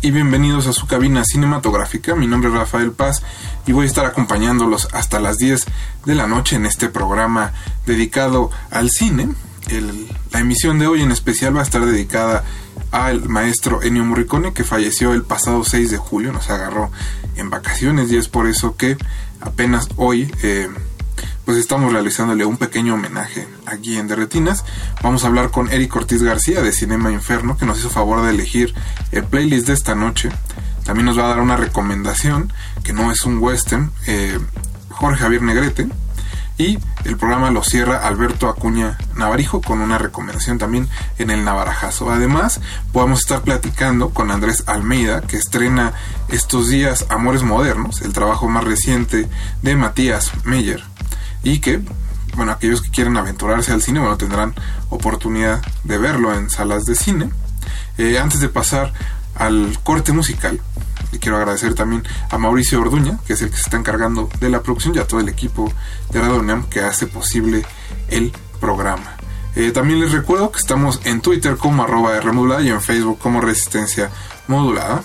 Y bienvenidos a su cabina cinematográfica. Mi nombre es Rafael Paz y voy a estar acompañándolos hasta las 10 de la noche en este programa dedicado al cine. La emisión de hoy en especial va a estar dedicada al maestro Ennio Morricone que falleció el pasado 6 de julio, nos agarró en vacaciones y es por eso que apenas hoy eh, pues estamos realizándole un pequeño homenaje aquí en Derretinas. Vamos a hablar con Eric Ortiz García de Cinema Inferno que nos hizo favor de elegir el playlist de esta noche. También nos va a dar una recomendación que no es un western, eh, Jorge Javier Negrete. Y el programa lo cierra Alberto Acuña Navarijo con una recomendación también en el Navarajazo. Además, podemos estar platicando con Andrés Almeida, que estrena estos días Amores Modernos, el trabajo más reciente de Matías Meyer. Y que, bueno, aquellos que quieren aventurarse al cine, bueno, tendrán oportunidad de verlo en salas de cine. Eh, antes de pasar al corte musical, le quiero agradecer también a Mauricio Orduña, que es el que se está encargando de la producción, y a todo el equipo de Radio que hace posible el programa. Eh, también les recuerdo que estamos en Twitter como arroba Rmodulada y en Facebook como Resistencia Modulada.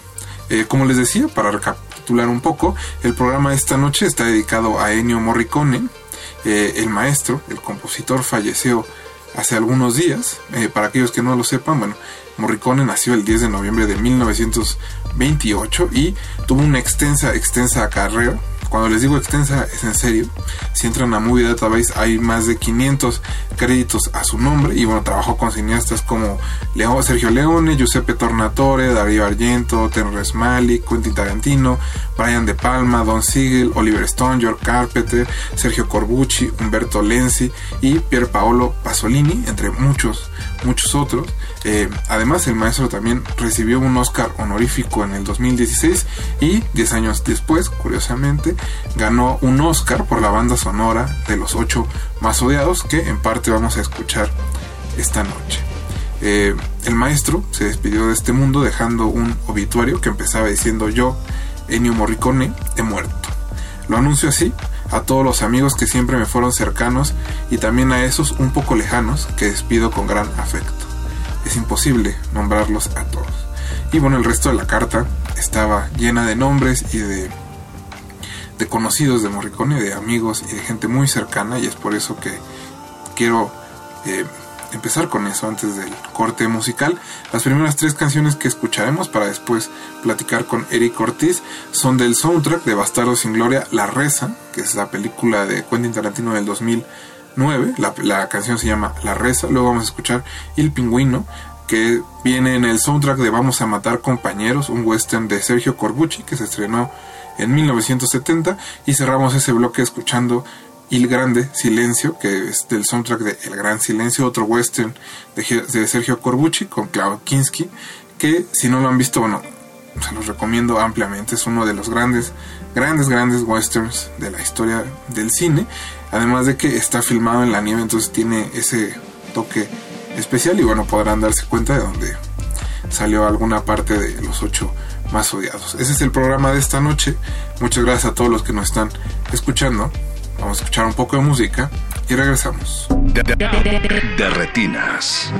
Eh, como les decía, para recapitular un poco, el programa de esta noche está dedicado a Ennio Morricone, eh, el maestro, el compositor, falleció hace algunos días. para aquellos que no lo sepan, bueno, Morricone nació el 10 de noviembre de 1928 y tuvo una extensa, extensa carrera. Cuando les digo extensa es en serio. Si entran a Movie Database hay más de 500 créditos a su nombre y bueno, trabajó con cineastas como Sergio Leone, Giuseppe Tornatore, Darío Argento, Terrence Malick, Quentin Tarantino, Brian De Palma, Don Siegel, Oliver Stone, George Carpenter, Sergio Corbucci, Umberto Lenzi y Pier Paolo Pasolini, entre muchos, muchos otros. Eh, además, el maestro también recibió un Oscar honorífico en el 2016 y 10 años después, curiosamente, ganó un Oscar por la banda sonora de los ocho más odiados que en parte vamos a escuchar esta noche. Eh, el maestro se despidió de este mundo dejando un obituario que empezaba diciendo yo, Ennio Morricone, he muerto. Lo anuncio así a todos los amigos que siempre me fueron cercanos y también a esos un poco lejanos que despido con gran afecto es imposible nombrarlos a todos. Y bueno, el resto de la carta estaba llena de nombres y de, de conocidos de Morricone, de amigos y de gente muy cercana y es por eso que quiero eh, empezar con eso antes del corte musical. Las primeras tres canciones que escucharemos para después platicar con Eric Ortiz son del soundtrack de Bastardo sin Gloria, La Reza, que es la película de Quentin Tarantino del 2000 la, canción se llama La Reza. Luego vamos a escuchar El Pingüino, que viene en el soundtrack de Vamos a Matar Compañeros, un western de Sergio Corbucci que se estrenó en 1970. Y cerramos ese bloque escuchando El Grande Silencio, que es del soundtrack de El Gran Silencio, otro western de, Sergio Corbucci con Claude Kinski, que si no lo han visto, bueno, se los recomiendo ampliamente. Es uno de los grandes, grandes, grandes westerns de la historia del cine. Además de que está filmado en la nieve, entonces tiene ese toque especial y bueno, podrán darse cuenta de dónde salió alguna parte de los ocho más odiados. Ese es el programa de esta noche. Muchas gracias a todos los que nos están escuchando. Vamos a escuchar un poco de música y regresamos. De, retinas.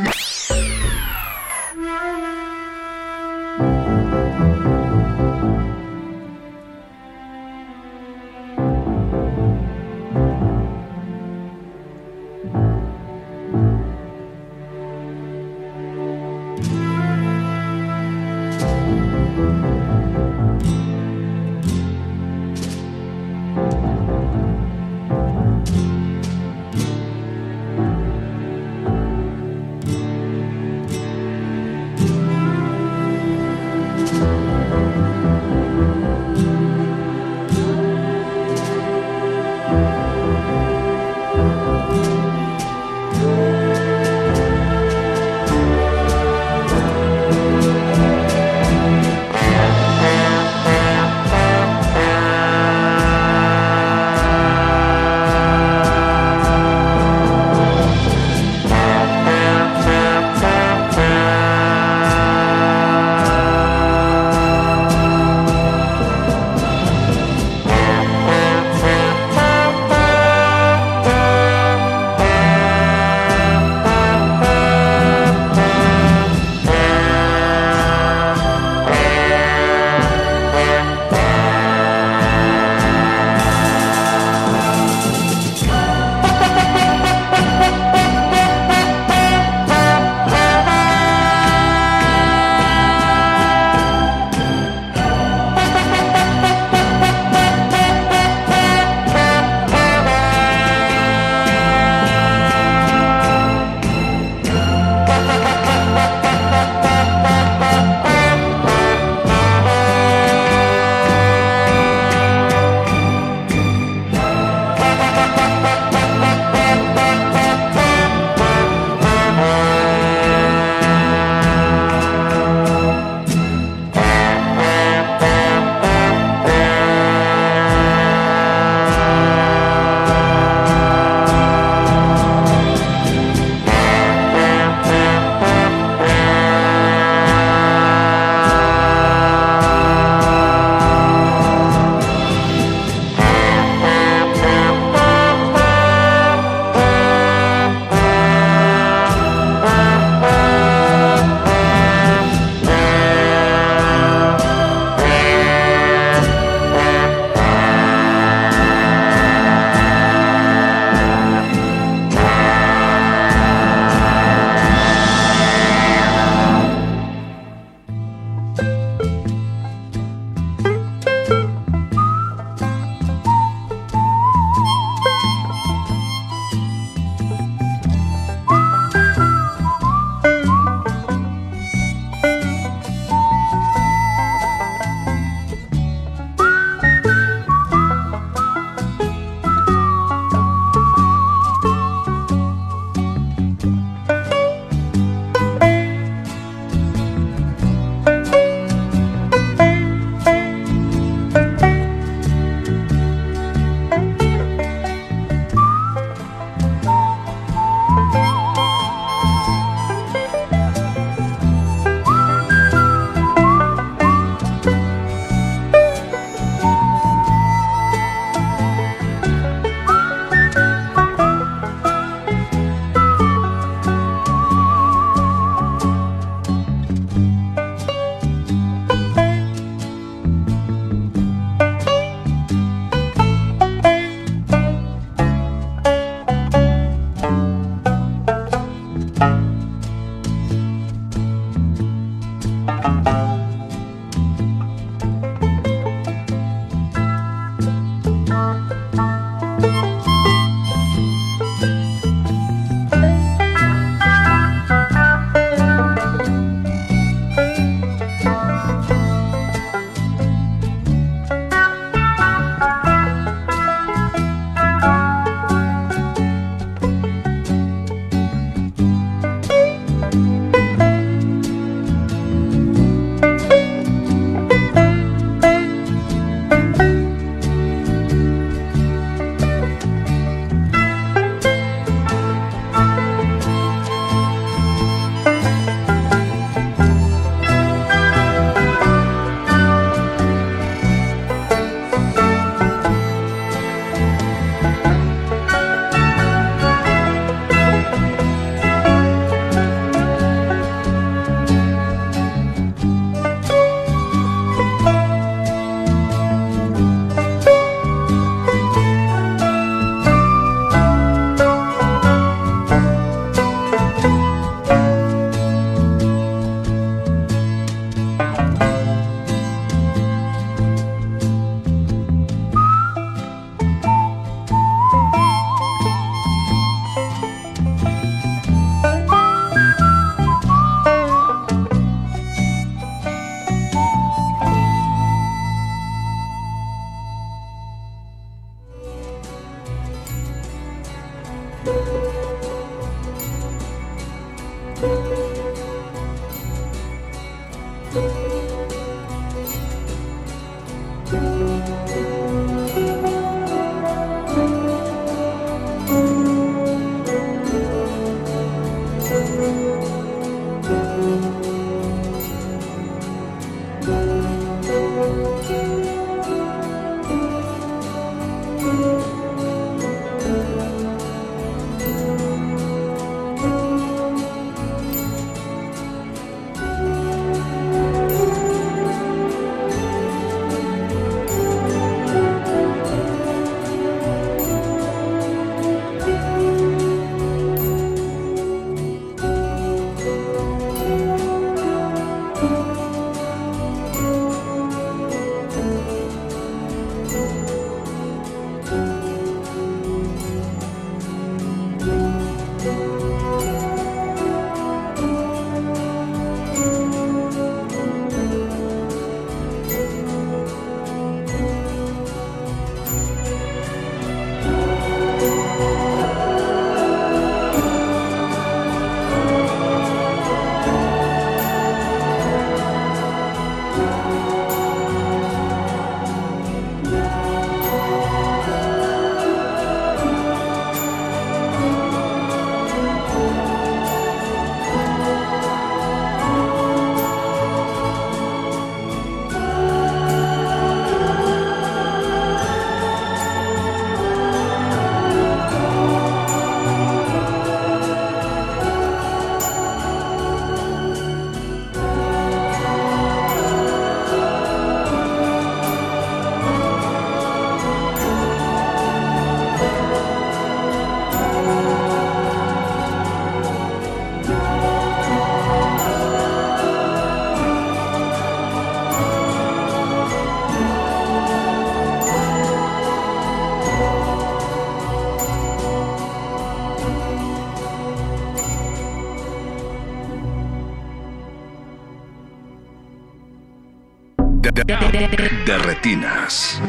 De retinas.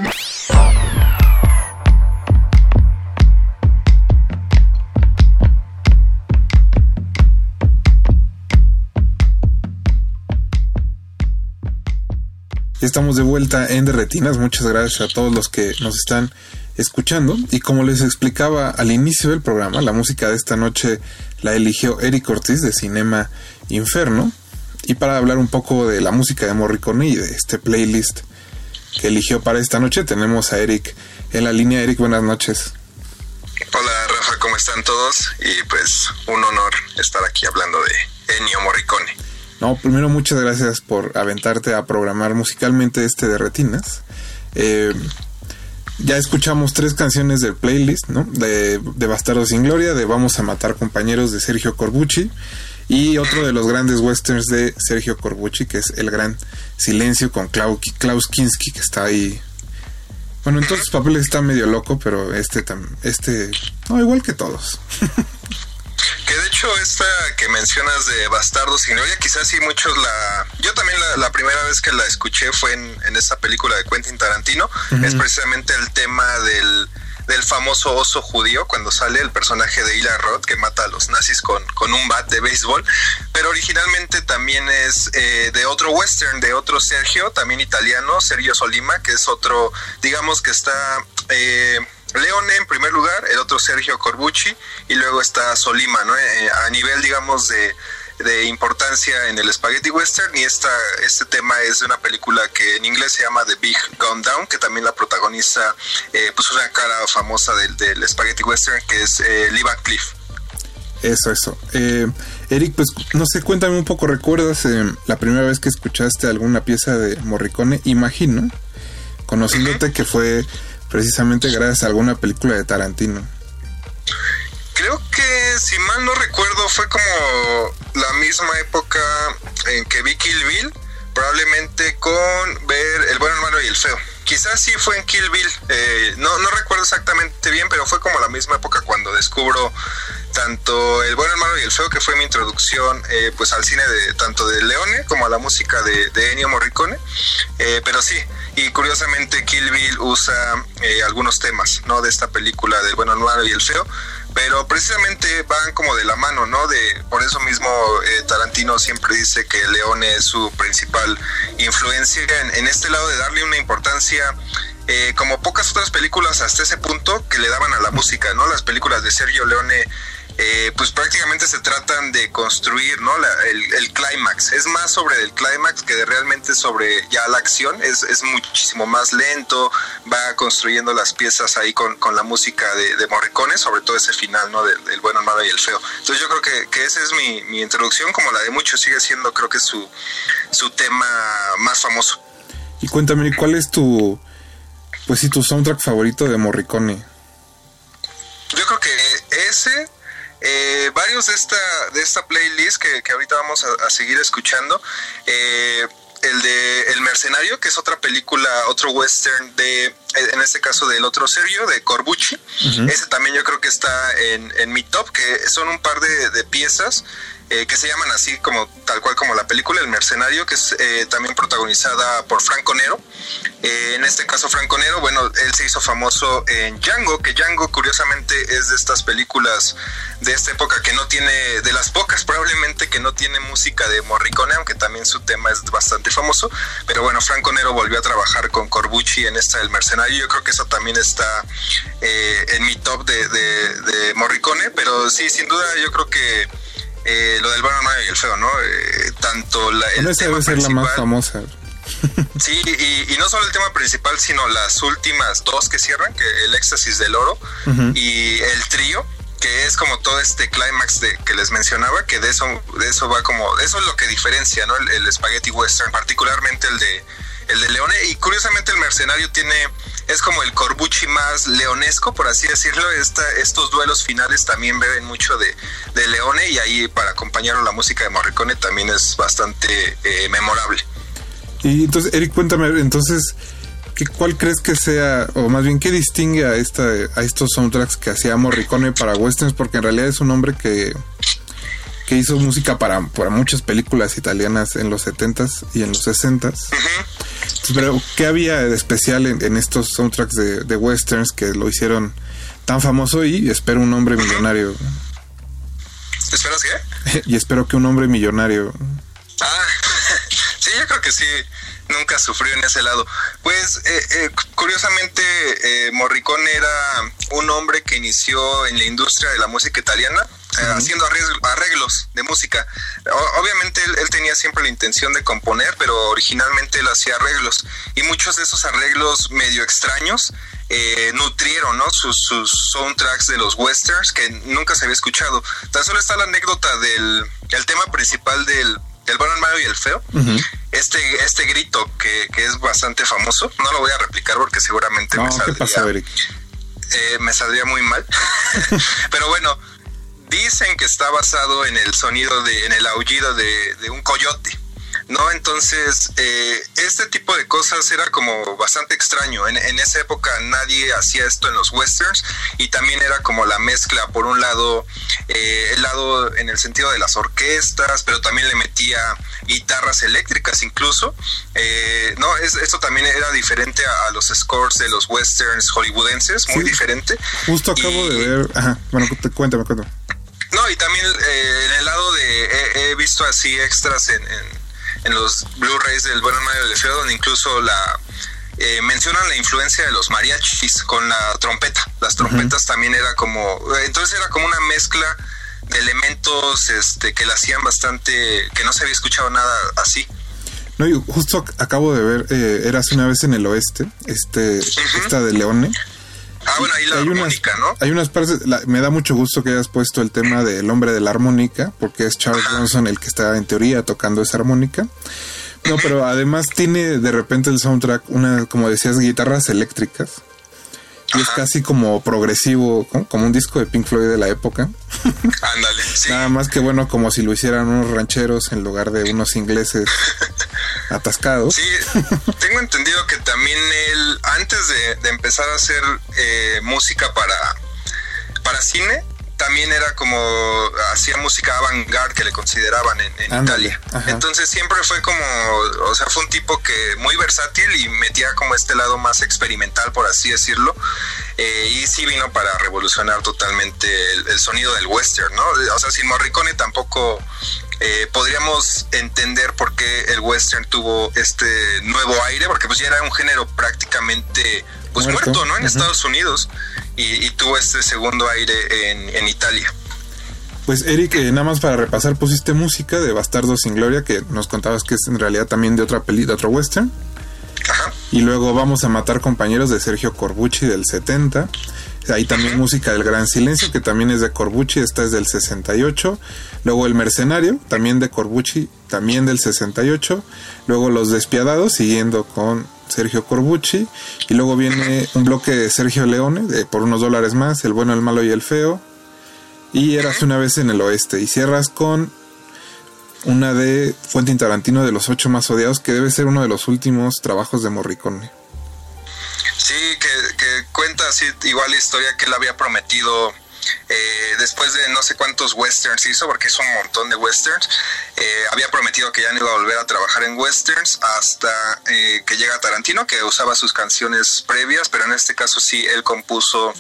Estamos de vuelta en De Retinas. Muchas gracias a todos los que nos están escuchando. Y como les explicaba al inicio del programa, la música de esta noche la eligió Eric Ortiz de Cinema Inferno. Y para hablar un poco de la música de Morricone y de este playlist que eligió para esta noche, tenemos a Eric en la línea. Eric, buenas noches. Hola Rafa, ¿cómo están todos? Y pues un honor estar aquí hablando de Ennio Morricone. No, primero muchas gracias por aventarte a programar musicalmente este de Retinas. Eh, ya escuchamos tres canciones del playlist, ¿no? De, de Bastardos sin Gloria, de Vamos a matar compañeros de Sergio Corbucci y otro de los grandes westerns de Sergio Corbucci, que es El Gran Silencio con Klaus Kinski, que está ahí. Bueno, en todos sus papeles está medio loco, pero este, este, no, igual que todos. Que de hecho esta que mencionas de Bastardos sin Gloria, quizás sí muchos la... Yo también la, la primera vez que la escuché fue en, en esta película de Quentin Tarantino. Es precisamente el tema del, del famoso oso judío, cuando sale el personaje de Ila Roth que mata a los nazis con, con un bat de béisbol. Pero originalmente también es eh, de otro western, de otro Sergio, también italiano, Sergio Solima, que es otro, digamos que está... eh, Leone en primer lugar, el otro Sergio Corbucci y luego está Solima, ¿no? Eh, a nivel, digamos, de, de importancia en el Spaghetti Western y esta, este tema es de una película que en inglés se llama The Big Gun Down, que también la protagoniza eh, pues una cara famosa del, del Spaghetti Western que es eh, Lee Van Cleef. Eso, eso. Eh, Eric, pues no sé, cuéntame un poco, ¿recuerdas eh, la primera vez que escuchaste alguna pieza de Morricone? Imagino, conociéndote que fue precisamente gracias a alguna película de Tarantino. Creo que, si mal no recuerdo, fue como la misma época en que vi Kill Bill, probablemente con ver El bueno, el malo y el feo. Quizás sí fue en Kill Bill, eh, no, no recuerdo exactamente bien, pero fue como la misma época cuando descubro tanto El bueno, el malo y el feo, que fue mi introducción eh, pues al cine de tanto de Leone como a la música de, de Ennio Morricone. Eh, pero sí, y curiosamente Kill Bill usa algunos temas, ¿no? De esta película del bueno, el malo y el feo, pero precisamente van como de la mano, ¿no? De por eso mismo eh, Tarantino siempre dice que Leone es su principal influencia en, en este lado de darle una importancia eh, como pocas otras películas hasta ese punto que le daban a la música, ¿no? Las películas de Sergio Leone eh, pues prácticamente se tratan de construir ¿no? La- el, el clímax. Es más sobre el clímax que de realmente sobre ya la acción. Es, es muchísimo más lento, va construyendo las piezas ahí con, con la música de, de Morricone, sobre todo ese final ¿no? del, del bueno, el malo y el feo. Entonces yo creo que, que esa es mi, mi introducción, como la de muchos sigue siendo creo que su, su tema más famoso. Y cuéntame, ¿cuál es tu, pues sí, tu soundtrack favorito de Morricone? Yo creo que ese, eh, varios de esta, de esta playlist que, que ahorita vamos a, a seguir escuchando, eh, el de El Mercenario, que es otra película, otro western de, en este caso del otro Sergio, de Corbucci. Ese también yo creo que está en, en mi top, que son un par de, de piezas eh, que se llaman así como tal cual como la película El Mercenario, que es eh, también protagonizada por Franco Nero. Eh, en este caso Franco Nero, bueno, él se hizo famoso en Django, que Django curiosamente es de estas películas de esta época que no tiene, de las pocas probablemente que no tiene música de Morricone, aunque también su tema es bastante famoso. Pero bueno, Franco Nero volvió a trabajar con Corbucci en esta El Mercenario. Yo creo que eso también está eh, en mi top de, de, de Morricone, pero sí, sin duda yo creo que eh, lo del bueno, malo y el feo, ¿no? Eh, tanto la, el esa tema debe ser la más famosa. Sí, y, y no solo el tema principal, sino las últimas dos que cierran, que el éxtasis del oro y el trío, que es como todo este clímax de que les mencionaba, que de eso, de eso va como, eso es lo que diferencia, ¿no? El, el spaghetti western, particularmente el de el de Leone, y curiosamente el mercenario tiene, es como el Corbucci más leonesco, por así decirlo, estos duelos finales también beben mucho de, de Leone, y ahí para acompañarlo la música de Morricone también es bastante eh, memorable. Y entonces, Eric, cuéntame, entonces, ¿qué, ¿cuál crees que sea, o más bien, qué distingue a, esta, a estos soundtracks que hacía Morricone para westerns? Porque en realidad es un hombre que, que hizo música para, para muchas películas italianas en los 70s y en los 60s. Pero, ¿qué había de especial en, en estos soundtracks de, de westerns que lo hicieron tan famoso y espero un hombre millonario? ¿Esperas qué? y espero que un hombre millonario. Ah, sí, yo creo que sí. Nunca sufrió en ese lado. Pues, eh, eh, curiosamente, eh, Morricone era un hombre que inició en la industria de la música italiana, eh, haciendo arreglos, de música. Obviamente, él, él tenía siempre la intención de componer, pero originalmente él hacía arreglos. Y muchos de esos arreglos medio extraños eh, nutrieron ¿no? sus, sus soundtracks de los westerns que nunca se había escuchado. Tan solo está la anécdota del el tema principal del, del bueno, el malo y el feo. Este, este grito que, que es bastante famoso, no lo voy a replicar porque seguramente No, me ¿qué saldría, pasa, Eric? eh, me saldría muy mal. Pero bueno, dicen que está basado en el sonido de, en el aullido de, de un coyote. ¿No? Entonces, eh, este tipo de cosas era como bastante extraño. En, en esa época nadie hacía esto en los westerns y también era como la mezcla, por un lado, eh, el lado en el sentido de las orquestas, pero también le metía guitarras eléctricas incluso. Eh, no, es, esto también era diferente a, a los scores de los westerns hollywoodenses, muy Sí. diferente. Justo acabo de ver. Ajá, bueno, te- cuéntame, cuéntame. No, y también eh, en el lado de. He, he visto así extras en, en, en los Blu-rays del Bueno Mario del Feo, donde incluso la. eh, mencionan la influencia de los mariachis con la trompeta. Las trompetas también era como. Entonces era como una mezcla de elementos este que la hacían bastante. que no se había escuchado nada así. No, y justo ac- acabo de ver, eh, eras una vez en el oeste, este, esta de Leone. Ah, bueno, ahí la hay unas, armónica, ¿no? hay unas partes, la- me da mucho gusto que hayas puesto el tema del hombre de la armónica, porque es Charles Bronson el que está en teoría tocando esa armónica. No, pero además tiene de repente el soundtrack una, como decías, guitarras eléctricas. Y es casi como progresivo, como un disco de Pink Floyd de la época. Ándale, sí. Nada más que bueno, como si lo hicieran unos rancheros en lugar de unos ingleses atascados. Sí, tengo entendido que también él, antes de, de empezar a hacer eh, música para, para cine, también era como, hacía música avant-garde que le consideraban en, Italia. ajá. Entonces siempre fue como, o sea, fue un tipo que muy versátil y metía como este lado más experimental, por así decirlo. Eh, y sí vino para revolucionar totalmente el, el sonido del western, ¿no? O sea, sin Morricone tampoco eh, podríamos entender por qué el western tuvo este nuevo aire, porque pues ya era un género prácticamente pues Muerto. muerto, ¿no? En. Estados Unidos y, y tuvo este segundo aire en, en Italia. Pues Eric, eh, nada más para repasar, pusiste música de Bastardos sin Gloria, que nos contabas que es en realidad también de otra peli, de otro western. Y luego vamos a matar compañeros de Sergio Corbucci del 70. Ahí también música del Gran Silencio, que también es de Corbucci, esta es del 68. Luego El Mercenario, también de Corbucci, también del 68. Luego Los Despiadados, siguiendo con Sergio Corbucci. Y luego viene un bloque de Sergio Leone, de Por unos dólares más, El bueno, el malo y el feo. Y eras una vez en el oeste. Y cierras con una de Fuentin Tarantino de los ocho más odiados, que debe ser uno de los últimos trabajos de Morricone. Sí, que, que cuenta así igual la historia que él había prometido eh, después de no sé cuántos westerns hizo, porque hizo un montón de westerns, eh, había prometido que ya no iba a volver a trabajar en westerns hasta eh, que llega Tarantino, que usaba sus canciones previas, pero en este caso sí, él compuso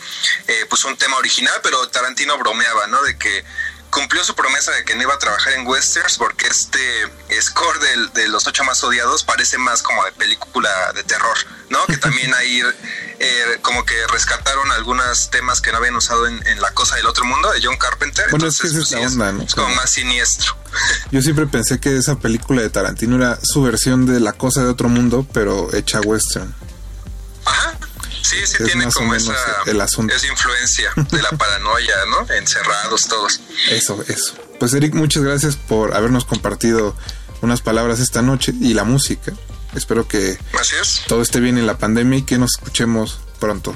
eh, pues un tema original, pero Tarantino bromeaba, ¿no? De que cumplió su promesa de que no iba a trabajar en westerns porque este score del- de, los ocho más odiados parece más como de película de terror, ¿no? Que también ahí eh, como que rescataron algunos temas que no habían usado en, en La Cosa del Otro Mundo de John Carpenter. Bueno, es que entonces, esa pues, es sí, la onda, ¿no? es como más siniestro. Yo siempre pensé que esa película de Tarantino era su versión de La cosa de otro mundo, pero hecha western. Sí, sí Es tiene más o como menos esa, el asunto. esa influencia de la paranoia, ¿no? Encerrados todos. Eso, eso. Pues Eric, muchas gracias por habernos compartido unas palabras esta noche y la música. Espero que Así es. todo esté bien en la pandemia y que nos escuchemos pronto.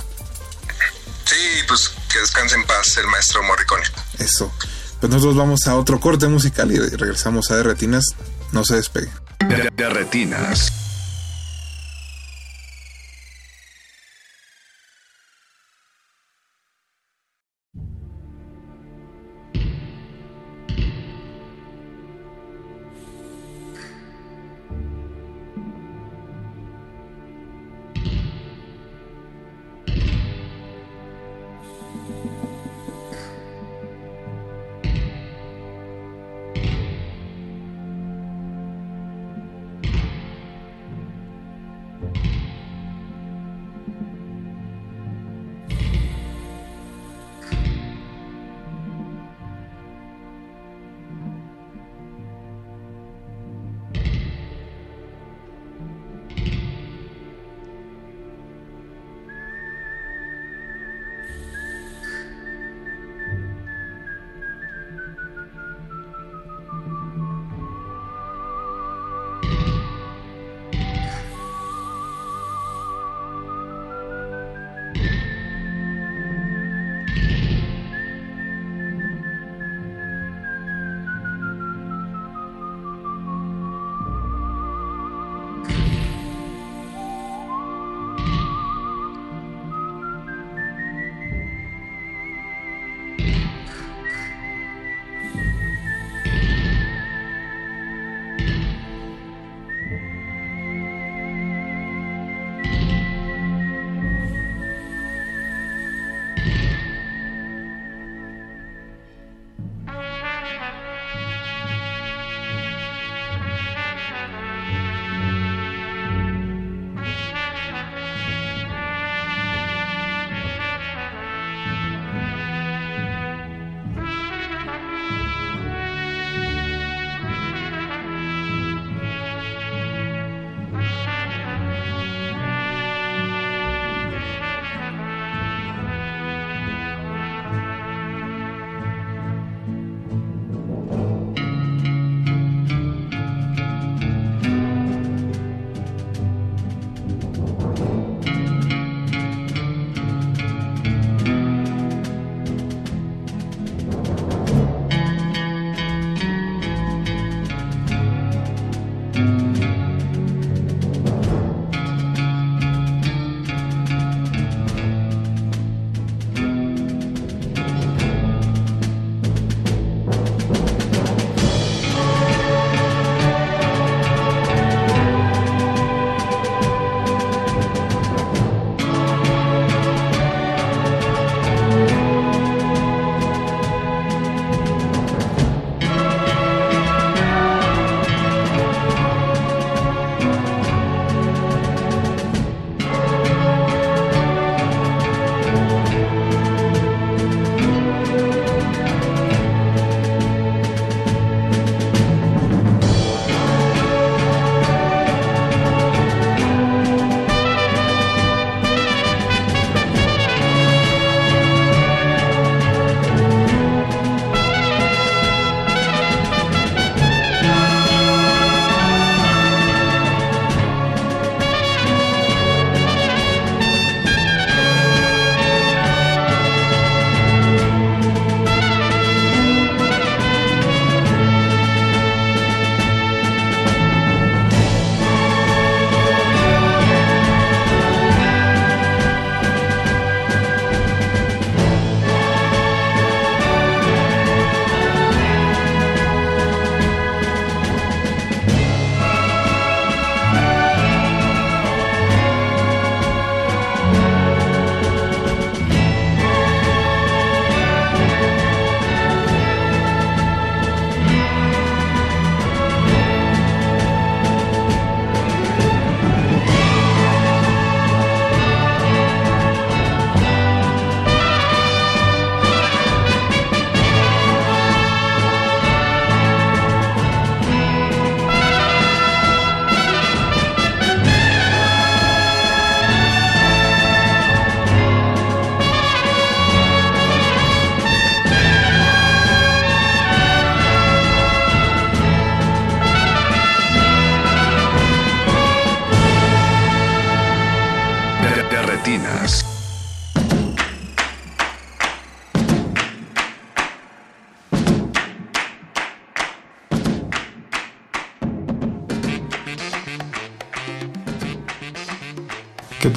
Sí, pues que descanse en paz el maestro Morricone. Eso. Pues nosotros vamos a otro corte musical y regresamos a De Retinas. No se despegue. De, de retinas.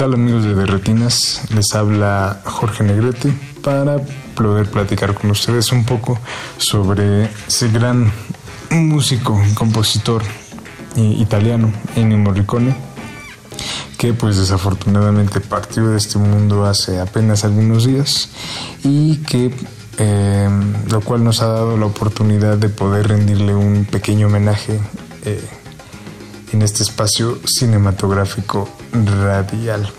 Tal amigos de Derretinas? Les habla Jorge Negrete para poder platicar con ustedes un poco sobre ese gran músico, compositor eh, italiano, Ennio Morricone, que pues desafortunadamente partió de este mundo hace apenas algunos días y que eh, lo cual nos ha dado la oportunidad de poder rendirle un pequeño homenaje eh, en este espacio cinematográfico radial.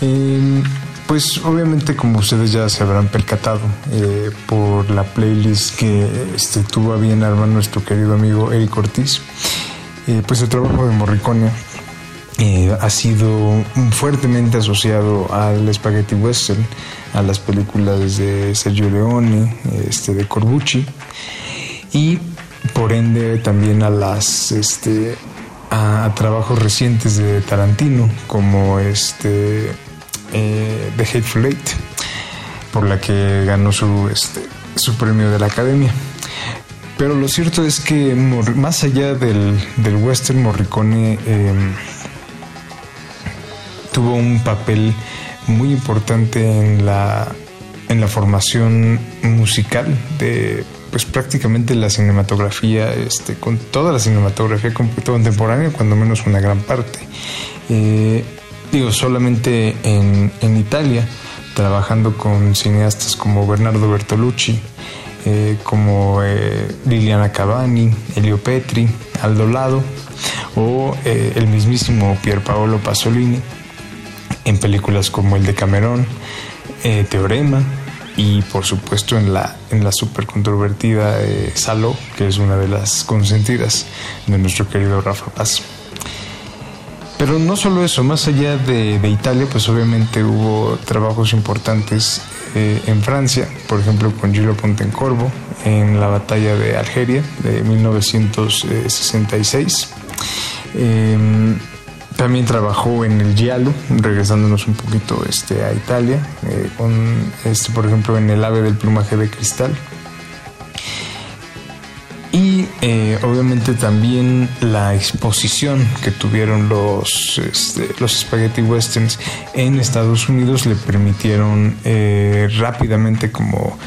Eh, pues obviamente como ustedes ya se habrán percatado eh, por la playlist que este, tuvo a bien armar nuestro querido amigo Eric Ortiz, eh, pues el trabajo de Morricone eh, ha sido fuertemente asociado al spaghetti western, a las películas de Sergio Leone, este, de Corbucci y por ende también a las este, a, trabajos recientes de Tarantino como este eh, The Hateful Eight por la que ganó su este, su premio de la Academia. Pero lo cierto es que más allá del, del western, Morricone eh, tuvo un papel muy importante en la, en la formación musical de pues prácticamente la cinematografía, este, con toda la cinematografía con- contemporánea, cuando menos una gran parte. Eh, digo, solamente en, en Italia, trabajando con cineastas como Bernardo Bertolucci, eh, como eh, Liliana Cavani, Elio Petri, Aldo Lado o el mismísimo Pier Paolo Pasolini en películas como el de Camerón, Teorema y por supuesto en la, en la controvertida eh, Saló, que es una de las consentidas de nuestro querido Rafa Paz. Pero no solo eso, más allá de, Italia, pues obviamente hubo trabajos importantes eh, en Francia, por ejemplo con Gillo Pontecorvo en la batalla de Algeria de 1966. Eh, también trabajó en el Giallo, regresándonos un poquito este, a Italia, eh, con, este, por ejemplo, en El ave del plumaje de cristal. Y eh, obviamente también la exposición que tuvieron los, este, los spaghetti westerns en Estados Unidos le permitieron eh, rápidamente como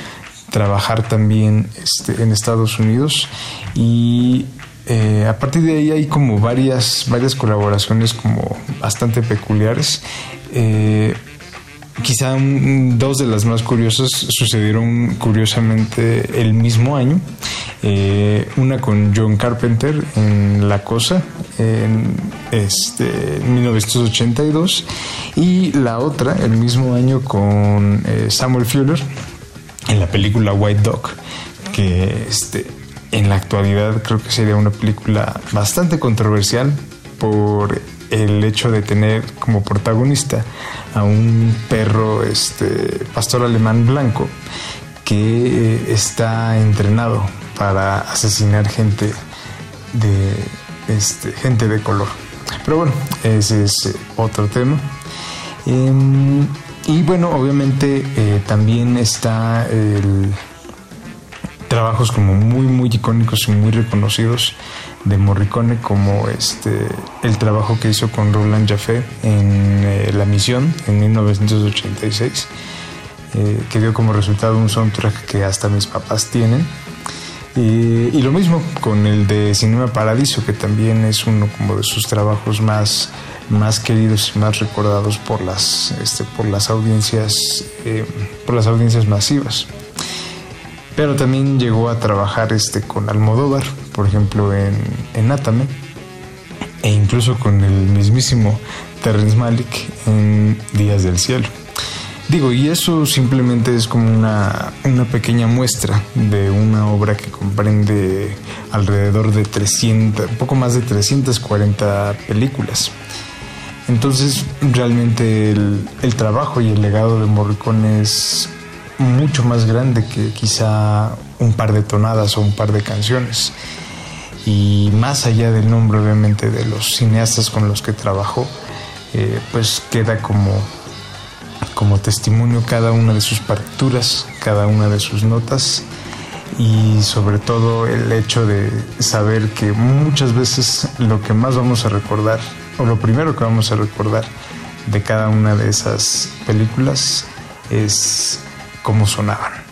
trabajar también este, en Estados Unidos y eh, a partir de ahí hay como varias, varias colaboraciones como bastante peculiares. Eh, quizá dos de las más curiosas sucedieron curiosamente el mismo año. Eh, una con John Carpenter en La Cosa en este, en 1982 y la otra el mismo año con Samuel Fuller en la película White Dog que este, en la actualidad creo que sería una película bastante controversial por el hecho de tener como protagonista a un perro este pastor alemán blanco que está entrenado para asesinar gente de este gente de color. Pero bueno ese es eh, otro tema. Em, y bueno obviamente eh, también está el trabajos como muy muy icónicos y muy reconocidos de Morricone como este el trabajo que hizo con Roland Jaffe en eh, La Misión en 1986 eh, que dio como resultado un soundtrack que hasta mis papás tienen. Y, lo mismo con el de Cinema Paradiso que también es uno como de sus trabajos más más queridos y más recordados por las este, por las audiencias eh, por las audiencias masivas pero también llegó a trabajar este con Almodóvar, por ejemplo en, en Atame, e incluso con el mismísimo Terrence Malick en Días del Cielo. Digo, y eso simplemente es como una, una pequeña muestra de una obra que comprende alrededor de 300, un poco más de 340 películas. Entonces, realmente el, el trabajo y el legado de Morricone es mucho más grande que quizá un par de tonadas o un par de canciones. Y más allá del nombre, obviamente, de los cineastas con los que trabajó, eh, pues queda como, como testimonio cada una de sus partituras, cada una de sus notas y sobre todo el hecho de saber que muchas veces lo que más vamos a recordar, o lo primero que vamos a recordar de cada una de esas películas es cómo sonaban.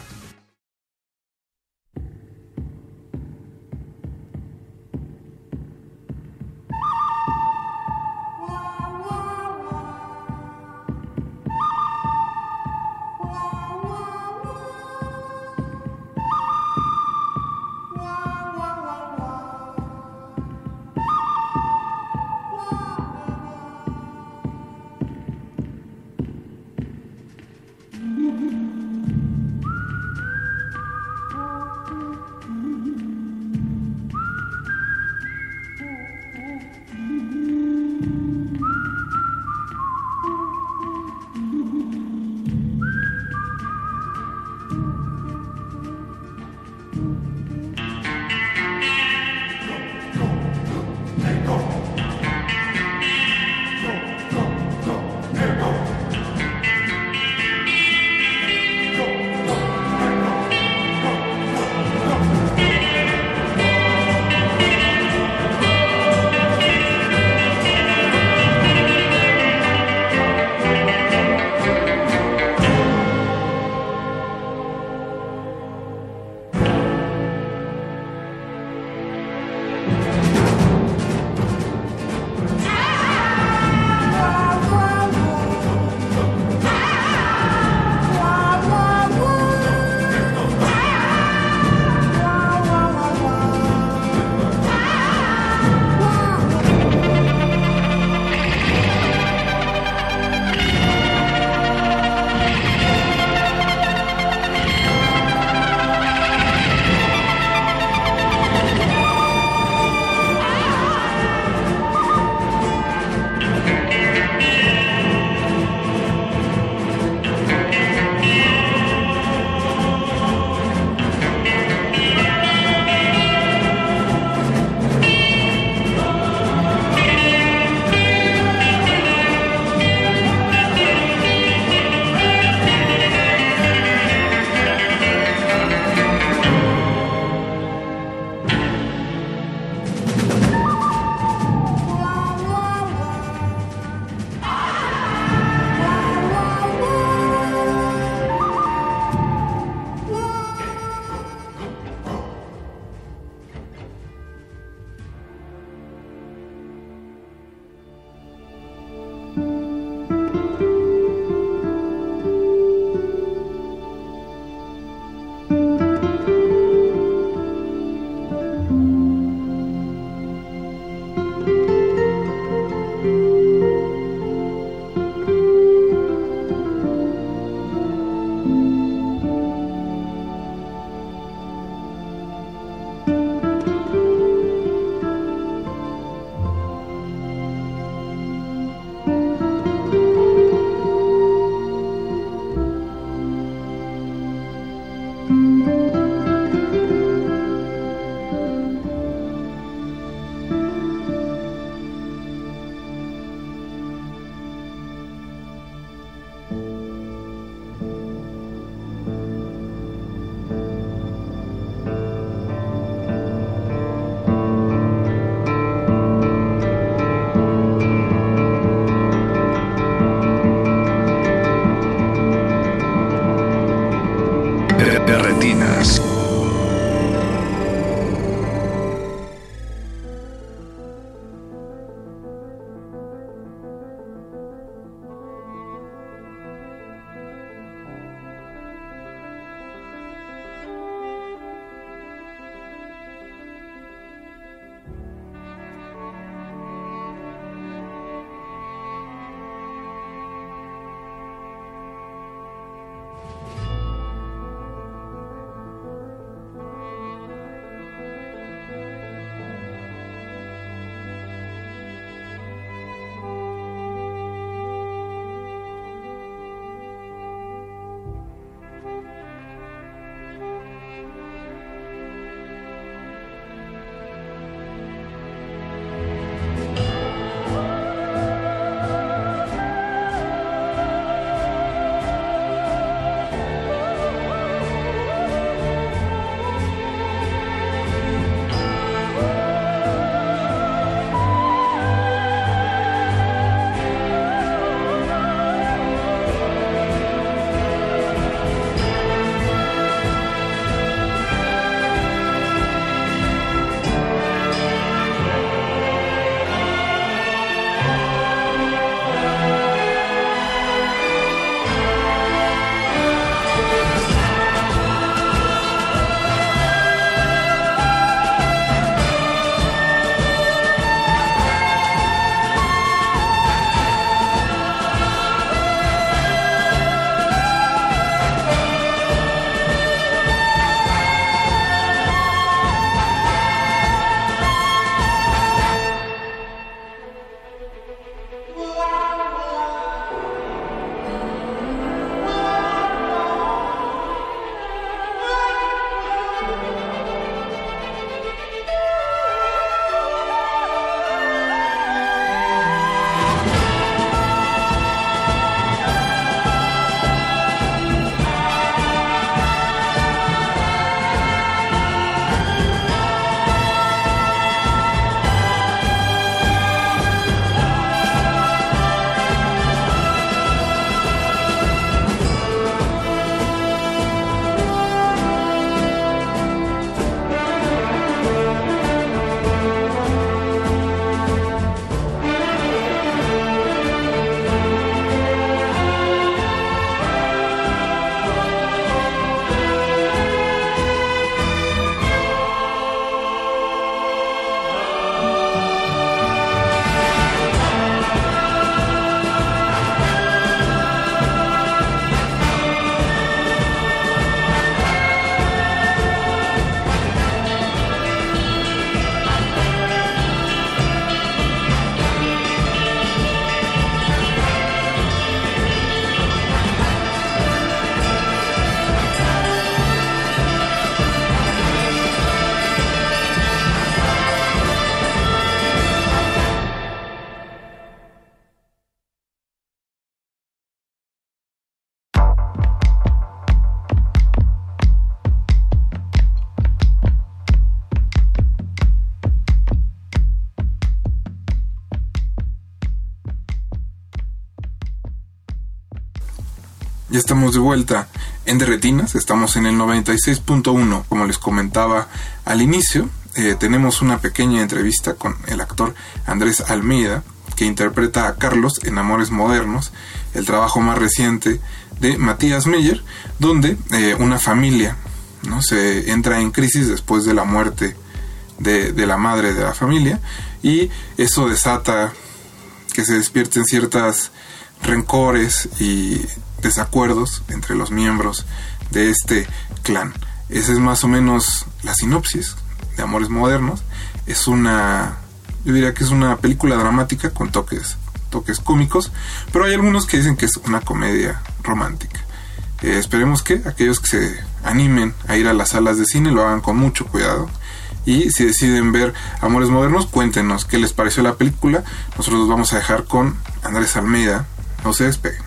Estamos de vuelta en Derretinas, estamos en el 96.1, como les comentaba al inicio. eh, tenemos una pequeña entrevista con el actor Andrés Almeida, que interpreta a Carlos en Amores Modernos, el trabajo más reciente de Matías Meyer, donde eh, una familia ¿no? se entra en crisis después de la muerte de, de la madre de la familia y eso desata que se despierten ciertas rencores y desacuerdos entre los miembros de este clan. Esa es más o menos la sinopsis de Amores Modernos. Es una, yo diría que es una película dramática con toques, toques cómicos, pero hay algunos que dicen que es una comedia romántica. Eh, esperemos que aquellos que se animen a ir a las salas de cine lo hagan con mucho cuidado. Y si deciden ver Amores Modernos, cuéntenos qué les pareció la película. Nosotros los vamos a dejar con Andrés Almeida. No se despeguen.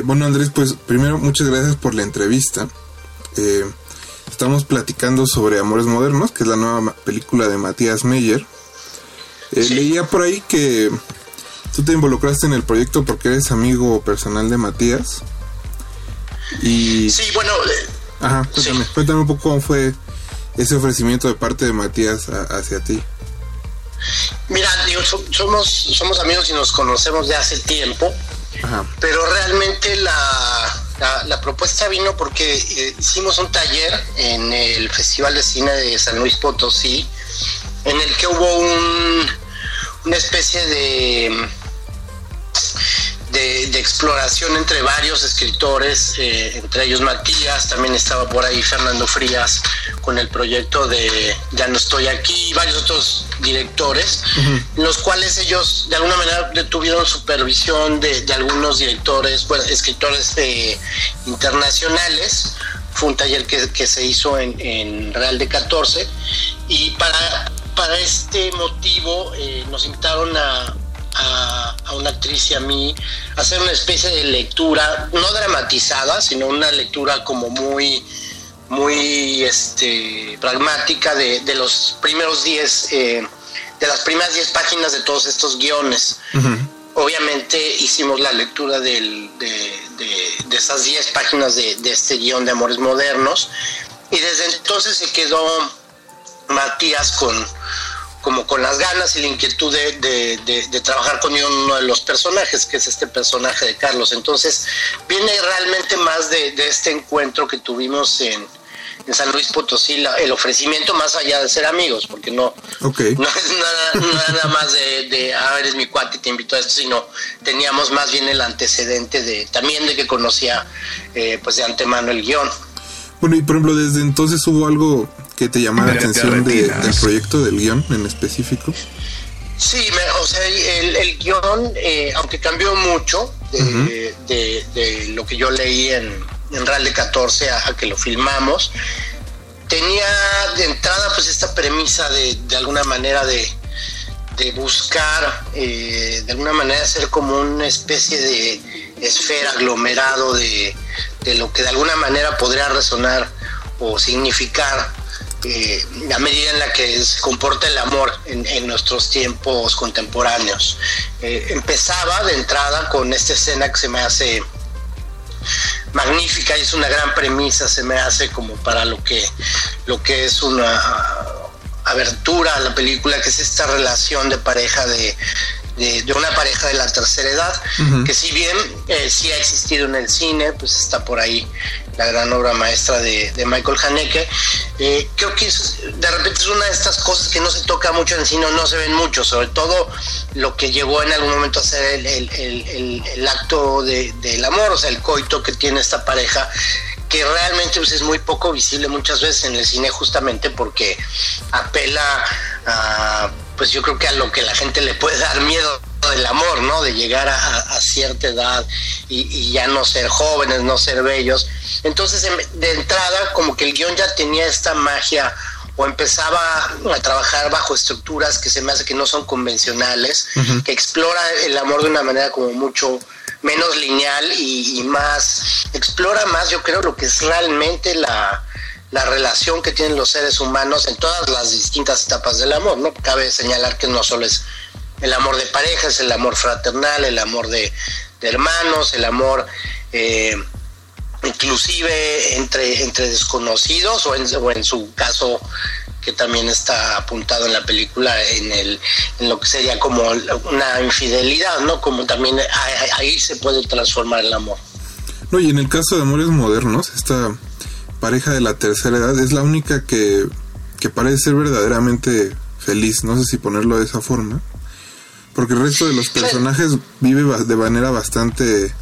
Eh, bueno, Andrés, pues primero muchas gracias por la entrevista. Eh, estamos platicando sobre Amores Modernos, que es la nueva película de Matías Meyer. Eh, Leía por ahí que tú te involucraste en el proyecto porque eres amigo personal de Matías. Y... Sí, bueno, Ajá, cuéntame, cuéntame un poco cómo fue ese ofrecimiento de parte de Matías a- hacia ti. mira, digo, so- somos, somos amigos y nos conocemos de hace tiempo, Pero realmente la, la, propuesta vino porque eh, hicimos un taller en el Festival de Cine de San Luis Potosí, en el que hubo un, una especie de, de, de exploración entre varios escritores, eh, entre ellos Matías, también estaba por ahí Fernando Frías con el proyecto de Ya no estoy aquí, y varios otros directores, en los cuales ellos de alguna manera tuvieron supervisión de, de algunos directores, bueno, escritores eh, internacionales. Fue un taller que, que se hizo en, en Real de 14 y para, para este motivo eh, nos invitaron a, a, a una actriz y a mí hacer una especie de lectura, no dramatizada, sino una lectura como muy muy este, pragmática de, de los primeros 10, eh, de las primeras 10 páginas de todos estos guiones. Obviamente hicimos la lectura del- de, de- de esas 10 páginas de, de este guion de Amores Modernos y desde entonces se quedó Matías con como con las ganas y la inquietud de, de- de- de trabajar con uno de los personajes, que es este personaje de Carlos. Entonces, viene realmente más de, este encuentro que tuvimos en, en San Luis Potosí, la- el ofrecimiento más allá de ser amigos, porque no, no es nada, más de, ah, eres mi cuate y te invito a esto, sino teníamos más bien el antecedente de también de que conocía eh, pues de antemano el guion. Bueno, y por ejemplo, desde entonces hubo algo que te llamara la atención de- del proyecto, del guion en específico. Sí, me- o sea, el, el guion, eh, aunque cambió mucho de, de- de lo que yo leí en, en Real de 14 a, a que lo filmamos, tenía de entrada pues esta premisa de, de alguna manera de, de buscar, eh, de alguna manera ser como una especie de esfera, aglomerado de, de lo que de alguna manera podría resonar o significar eh, la medida en la que se comporta el amor en, nuestros tiempos contemporáneos. Eh, empezaba de entrada con esta escena que se me hace magnífica y es una gran premisa, se me hace como para lo que, lo que es una abertura a la película, que es esta relación de pareja de, de, de una pareja de la tercera edad, que si bien eh, sí ha existido en el cine, pues está por ahí la gran obra maestra de, de Michael Haneke. Eh, creo que es- de repente es una de estas cosas que no se toca mucho en el cine, no se ven mucho, sobre todo lo que llegó en algún momento a ser el, el- el- el- el acto de- del amor, o sea, el coito que tiene esta pareja que realmente pues, es muy poco visible muchas veces en el cine justamente porque apela a, pues yo creo que a lo que la gente le puede dar miedo del amor, ¿no? De llegar a, cierta edad y, y ya no ser jóvenes, no ser bellos. Entonces, en- de entrada, como que el guion ya tenía esta magia o empezaba a trabajar bajo estructuras que se me hace que no son convencionales, que explora el amor de una manera como mucho menos lineal y, más, explora más yo creo lo que es realmente la, la relación que tienen los seres humanos en todas las distintas etapas del amor, ¿no? Cabe señalar que no solo es el amor de pareja, es el amor fraternal, el amor de, hermanos, el amor eh, inclusive entre, entre desconocidos o en su caso que también está apuntado en la película en, el, en lo que sería como una infidelidad, ¿no? Como también ahí, se puede transformar el amor. No, y en el caso de Amores Modernos, esta pareja de la tercera edad es la única que, que parece ser verdaderamente feliz, no sé si ponerlo de esa forma, porque el resto de los personajes vive de manera bastante,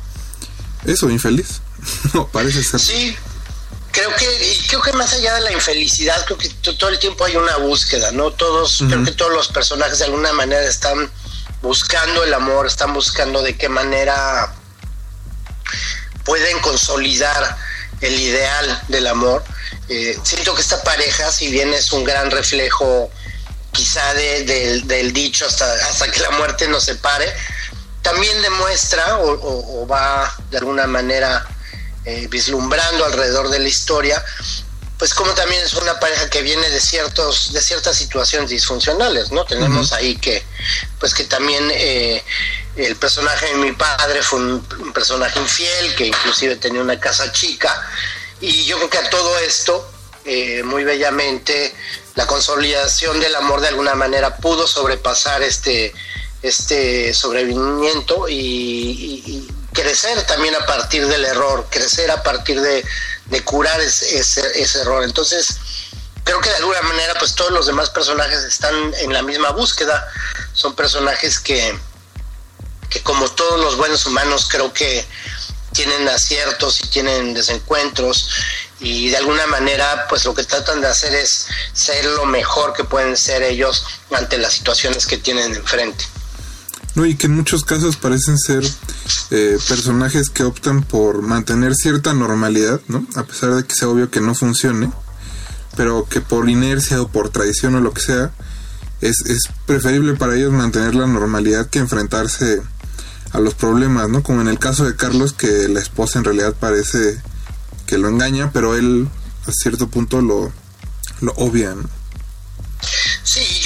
eso, infeliz, no, parece ser. Sí, creo que creo que más allá de la infelicidad, creo que to- todo el tiempo hay una búsqueda, ¿no? Todos, creo que todos los personajes de alguna manera están buscando el amor, están buscando de qué manera pueden consolidar el ideal del amor. Eh, siento que esta pareja, si bien es un gran reflejo quizá de- del- del dicho hasta, hasta que la muerte nos separe, también demuestra o, o- o va de alguna manera eh, vislumbrando alrededor de la historia, pues como también es una pareja que viene de ciertos de ciertas situaciones disfuncionales, ¿no? Tenemos ahí que pues que también eh, el personaje de mi padre fue un, un personaje infiel que inclusive tenía una casa chica y yo creo que a todo esto eh, muy bellamente la consolidación del amor de alguna manera pudo sobrepasar este este sobrevivimiento y, y- y crecer también a partir del error, crecer a partir de, de curar ese, ese- error. Entonces, creo que de alguna manera, pues todos los demás personajes están en la misma búsqueda. Son personajes que, que como todos los buenos humanos, creo que tienen aciertos y tienen desencuentros y de alguna manera pues lo que tratan de hacer es ser lo mejor que pueden ser ellos ante las situaciones que tienen enfrente. No, y que en muchos casos parecen ser eh, personajes que optan por mantener cierta normalidad, ¿no? A pesar de que sea obvio que no funcione, pero que por inercia o por tradición o lo que sea, es, es preferible para ellos mantener la normalidad que enfrentarse a los problemas, ¿no? Como en el caso de Carlos, que la esposa en realidad parece que lo engaña, pero él a cierto punto lo, lo obvia, ¿no?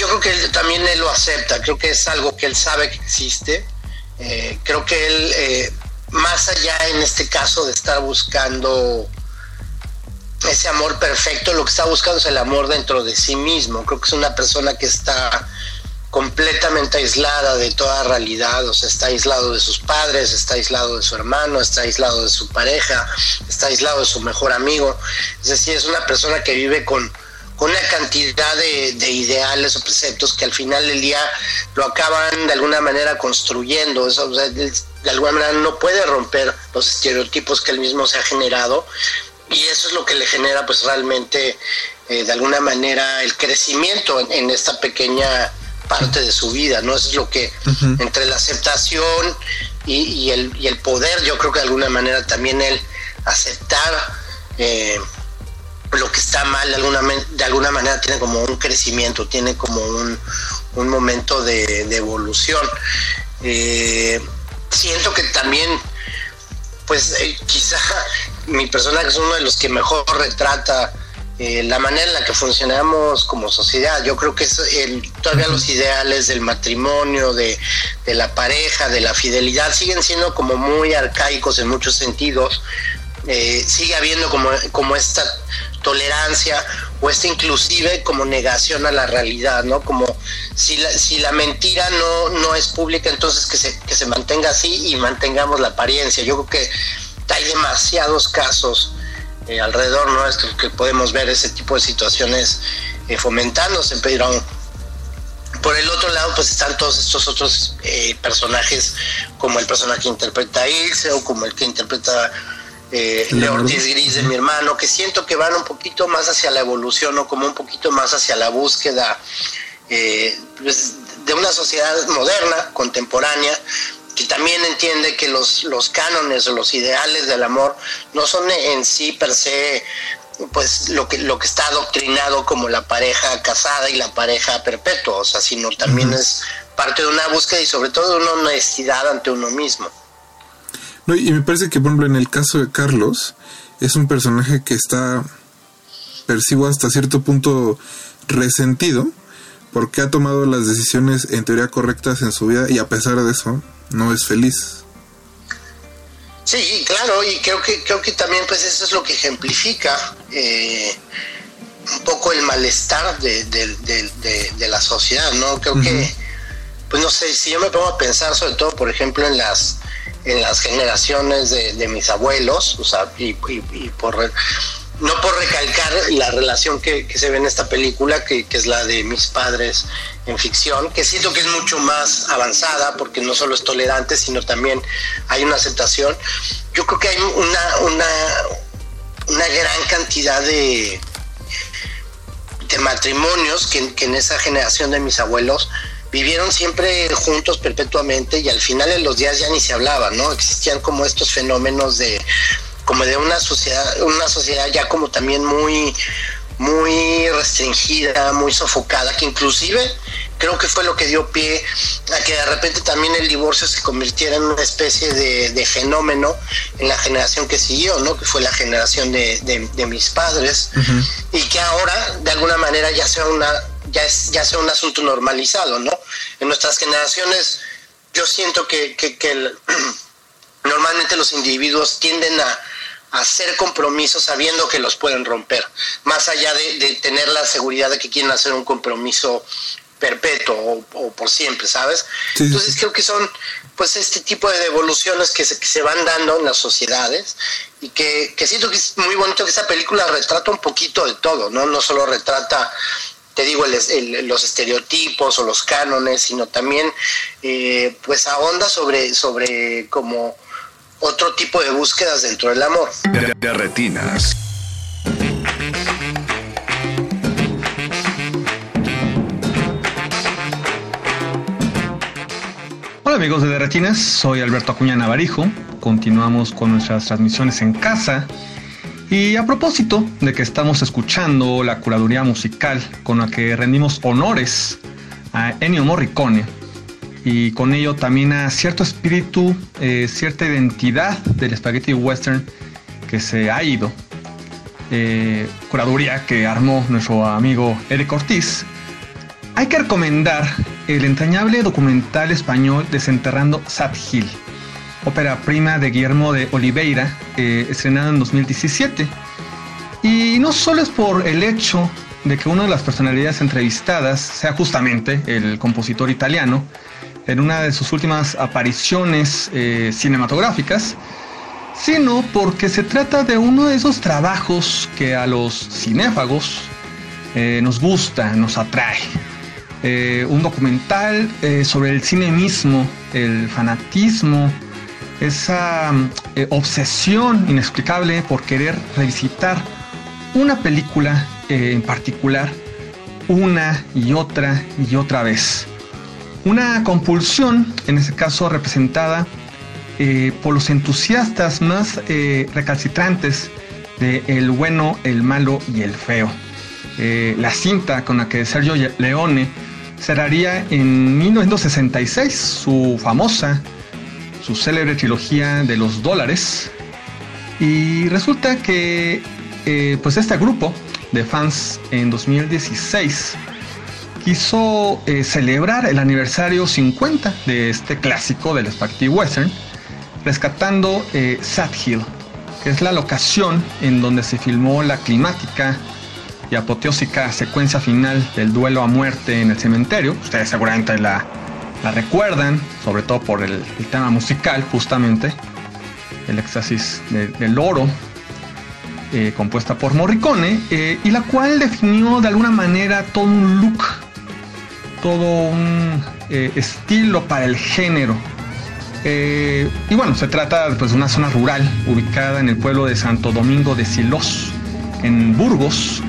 Yo creo que él, también él lo acepta, creo que es algo que él sabe que existe. Eh, creo que él, eh, más allá en este caso de estar buscando ese amor perfecto, lo que está buscando es el amor dentro de sí mismo. Creo que es una persona que está completamente aislada de toda realidad, o sea, está aislado de sus padres, está aislado de su hermano, está aislado de su pareja, está aislado de su mejor amigo. Es decir, es una persona que vive con, con una cantidad de, de ideales o preceptos que al final del día lo acaban de alguna manera construyendo. Eso, o sea, él de alguna manera no puede romper los estereotipos que él mismo se ha generado y eso es lo que le genera pues realmente eh, de alguna manera el crecimiento en, en esta pequeña parte de su vida, ¿no? Eso es lo que entre la aceptación y, y el, y el poder, yo creo que de alguna manera también el aceptar eh, lo que está mal, de alguna, de alguna manera tiene como un crecimiento, tiene como un, un momento de, de evolución. Eh, siento que también, pues eh, quizá mi personaje es uno de los que mejor retrata eh, la manera en la que funcionamos como sociedad. Yo creo que es el, todavía los ideales del matrimonio, de, de la pareja, de la fidelidad, siguen siendo como muy arcaicos en muchos sentidos. Eh, sigue habiendo como, como esta tolerancia o esta inclusive como negación a la realidad, ¿no? Como si la, si la mentira no, no es pública, entonces que se, que se mantenga así y mantengamos la apariencia. Yo creo que hay demasiados casos eh, alrededor nuestro que podemos ver ese tipo de situaciones eh, fomentándose, pero por el otro lado pues están todos estos otros eh, personajes como el personaje que interpreta a Ilse o como el que interpreta eh, Leo. Ortiz Gris de mi hermano, que siento que van un poquito más hacia la evolución o como un poquito más hacia la búsqueda eh, pues, de una sociedad moderna, contemporánea, que también entiende que los, los cánones o los ideales del amor no son en sí per se pues lo que lo que está adoctrinado como la pareja casada y la pareja perpetua, o sea, sino también es parte de una búsqueda y sobre todo de una honestidad ante uno mismo. No, y me parece que, por ejemplo, en el caso de Carlos, es un personaje que está, percibo hasta cierto punto, resentido, porque ha tomado las decisiones en teoría correctas en su vida y a pesar de eso, no es feliz. Sí, claro, y creo que creo que también pues eso es lo que ejemplifica eh, un poco el malestar de, de- de- la sociedad, ¿no? Creo que, pues no sé, si yo me pongo a pensar sobre todo, por ejemplo, en las en las generaciones de, mis abuelos, o sea, y, por no por recalcar la relación que, se ve en esta película, que, es la de mis padres en ficción, que siento que es mucho más avanzada, porque no solo es tolerante, sino también hay una aceptación. Yo creo que hay una, una, gran cantidad de, de matrimonios que en esa generación de mis abuelos vivieron siempre juntos perpetuamente y al final de los días ya ni se hablaba, ¿no? Existían como estos fenómenos de como de una sociedad, una sociedad ya como también muy muy restringida, muy sofocada, que inclusive creo que fue lo que dio pie a que de repente también el divorcio se convirtiera en una especie de, de fenómeno en la generación que siguió, ¿no? Que fue la generación de, de- de mis padres y que ahora de alguna manera ya sea una ya es ya sea un asunto normalizado, ¿no? En nuestras generaciones yo siento que, que, que el- normalmente los individuos tienden a, a hacer compromisos sabiendo que los pueden romper, más allá de, de tener la seguridad de que quieren hacer un compromiso perpetuo o, o por siempre, ¿sabes? Sí, Entonces creo que son pues este tipo de devoluciones que se, que se van dando en las sociedades y que, que siento que es muy bonito que esta película retrata un poquito de todo, ¿no? No solo retrata te digo, el- el- los estereotipos o los cánones, sino también eh, pues ahonda sobre, sobre como otro tipo de búsquedas dentro del amor. De, de retinas. Hola amigos de Derretinas, soy Alberto Acuña Navarijo. Continuamos con nuestras transmisiones en casa. Y a propósito de que estamos escuchando la curaduría musical con la que rendimos honores a Ennio Morricone y con ello también a cierto espíritu, eh, cierta identidad del spaghetti western que se ha ido. Eh, curaduría que armó nuestro amigo Eric Ortiz. Hay que recomendar el entrañable documental español Desenterrando Sad Hill, ópera prima de Guillermo de Oliveira, eh, estrenada en 2017. Y no solo es por el hecho de que una de las personalidades entrevistadas sea justamente el compositor italiano, en una de sus últimas apariciones eh, cinematográficas, sino porque se trata de uno de esos trabajos que a los cinéfagos eh, nos gusta, nos atrae. Un documental sobre el cine mismo, el fanatismo, esa mm, eh, obsesión inexplicable por querer revisitar una película eh, en particular una y otra y otra vez. Una compulsión, en este caso representada eh, por los entusiastas más recalcitrantes de El bueno, el malo y el feo. La cinta con la que Sergio Leone cerraría en 1966 su famosa, su célebre trilogía de los dólares. Y resulta que eh, pues este grupo de fans en 2016 quiso eh, celebrar el aniversario 50 de este clásico del spaghetti western, rescatando eh, Sad Hill, que es la locación en donde se filmó la climática y apoteósica secuencia final del duelo a muerte en el cementerio. Ustedes seguramente la, la recuerdan, sobre todo por el, tema musical, justamente, el éxtasis de- del oro, eh, compuesta por Morricone, eh, y la cual definió de alguna manera todo un look, todo un eh, estilo para el género. Y bueno, se trata pues, de una zona rural ubicada en el pueblo de Santo Domingo de Silos, en Burgos,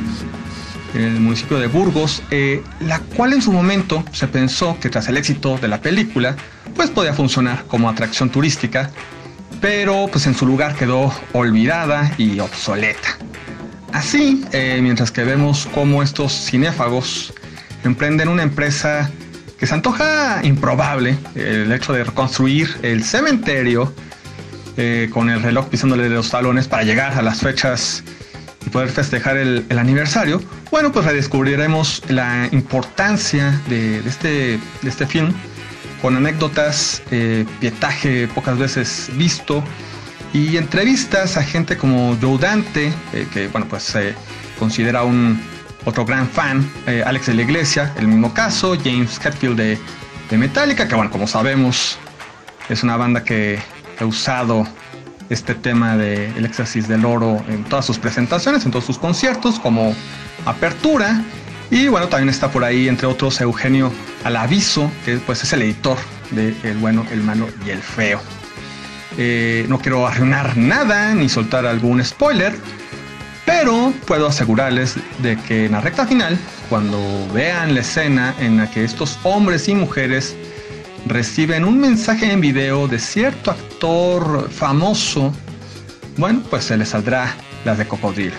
en el municipio de Burgos, eh, la cual en su momento se pensó que tras el éxito de la película, pues podía funcionar como atracción turística, pero pues en su lugar quedó olvidada y obsoleta. Así, eh, mientras que vemos cómo estos cinéfagos emprenden una empresa que se antoja improbable, el hecho de reconstruir el cementerio eh, con el reloj pisándole de los talones para llegar a las fechas poder festejar el, aniversario, bueno, pues redescubriremos la importancia de, este, de este film con anécdotas, eh, pietaje pocas veces visto y entrevistas a gente como Joe Dante, eh, que bueno, pues se considera un otro gran fan, eh, Alex de la Iglesia, el mismo caso, James Hetfield de, de Metallica, que bueno, como sabemos, es una banda que ha usado este tema del el éxtasis del oro en todas sus presentaciones, en todos sus conciertos, como apertura. Y bueno, también está por ahí, entre otros, Eugenio Alaviso, que pues es el editor de El bueno, el malo y el feo. Eh, no quiero arruinar nada ni soltar algún spoiler, pero puedo asegurarles de que en la recta final, cuando vean la escena en la que estos hombres y mujeres reciben un mensaje en video de cierto actor famoso, bueno, pues se les saldrá las de cocodrilo.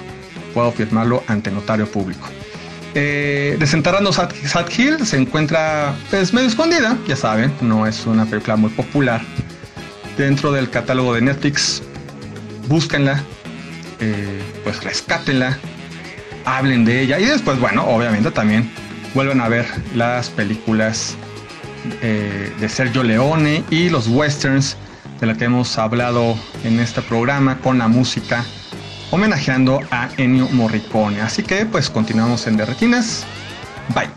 Puedo firmarlo ante notario público. Eh, Sad, Sad Hill se encuentra pues medio escondida, ya saben, no es una película muy popular. Dentro del catálogo de Netflix, búsquenla, eh, pues rescátenla, hablen de ella y después, bueno, obviamente también vuelvan a ver las películas eh, de Sergio Leone y los westerns de la que hemos hablado en este programa con la música homenajeando a Ennio Morricone. Así que pues continuamos en Derretinas. Bye.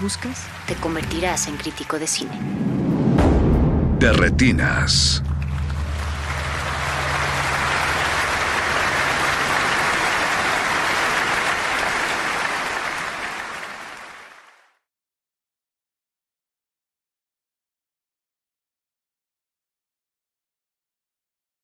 Buscas, te convertirás en crítico de cine. De retinas.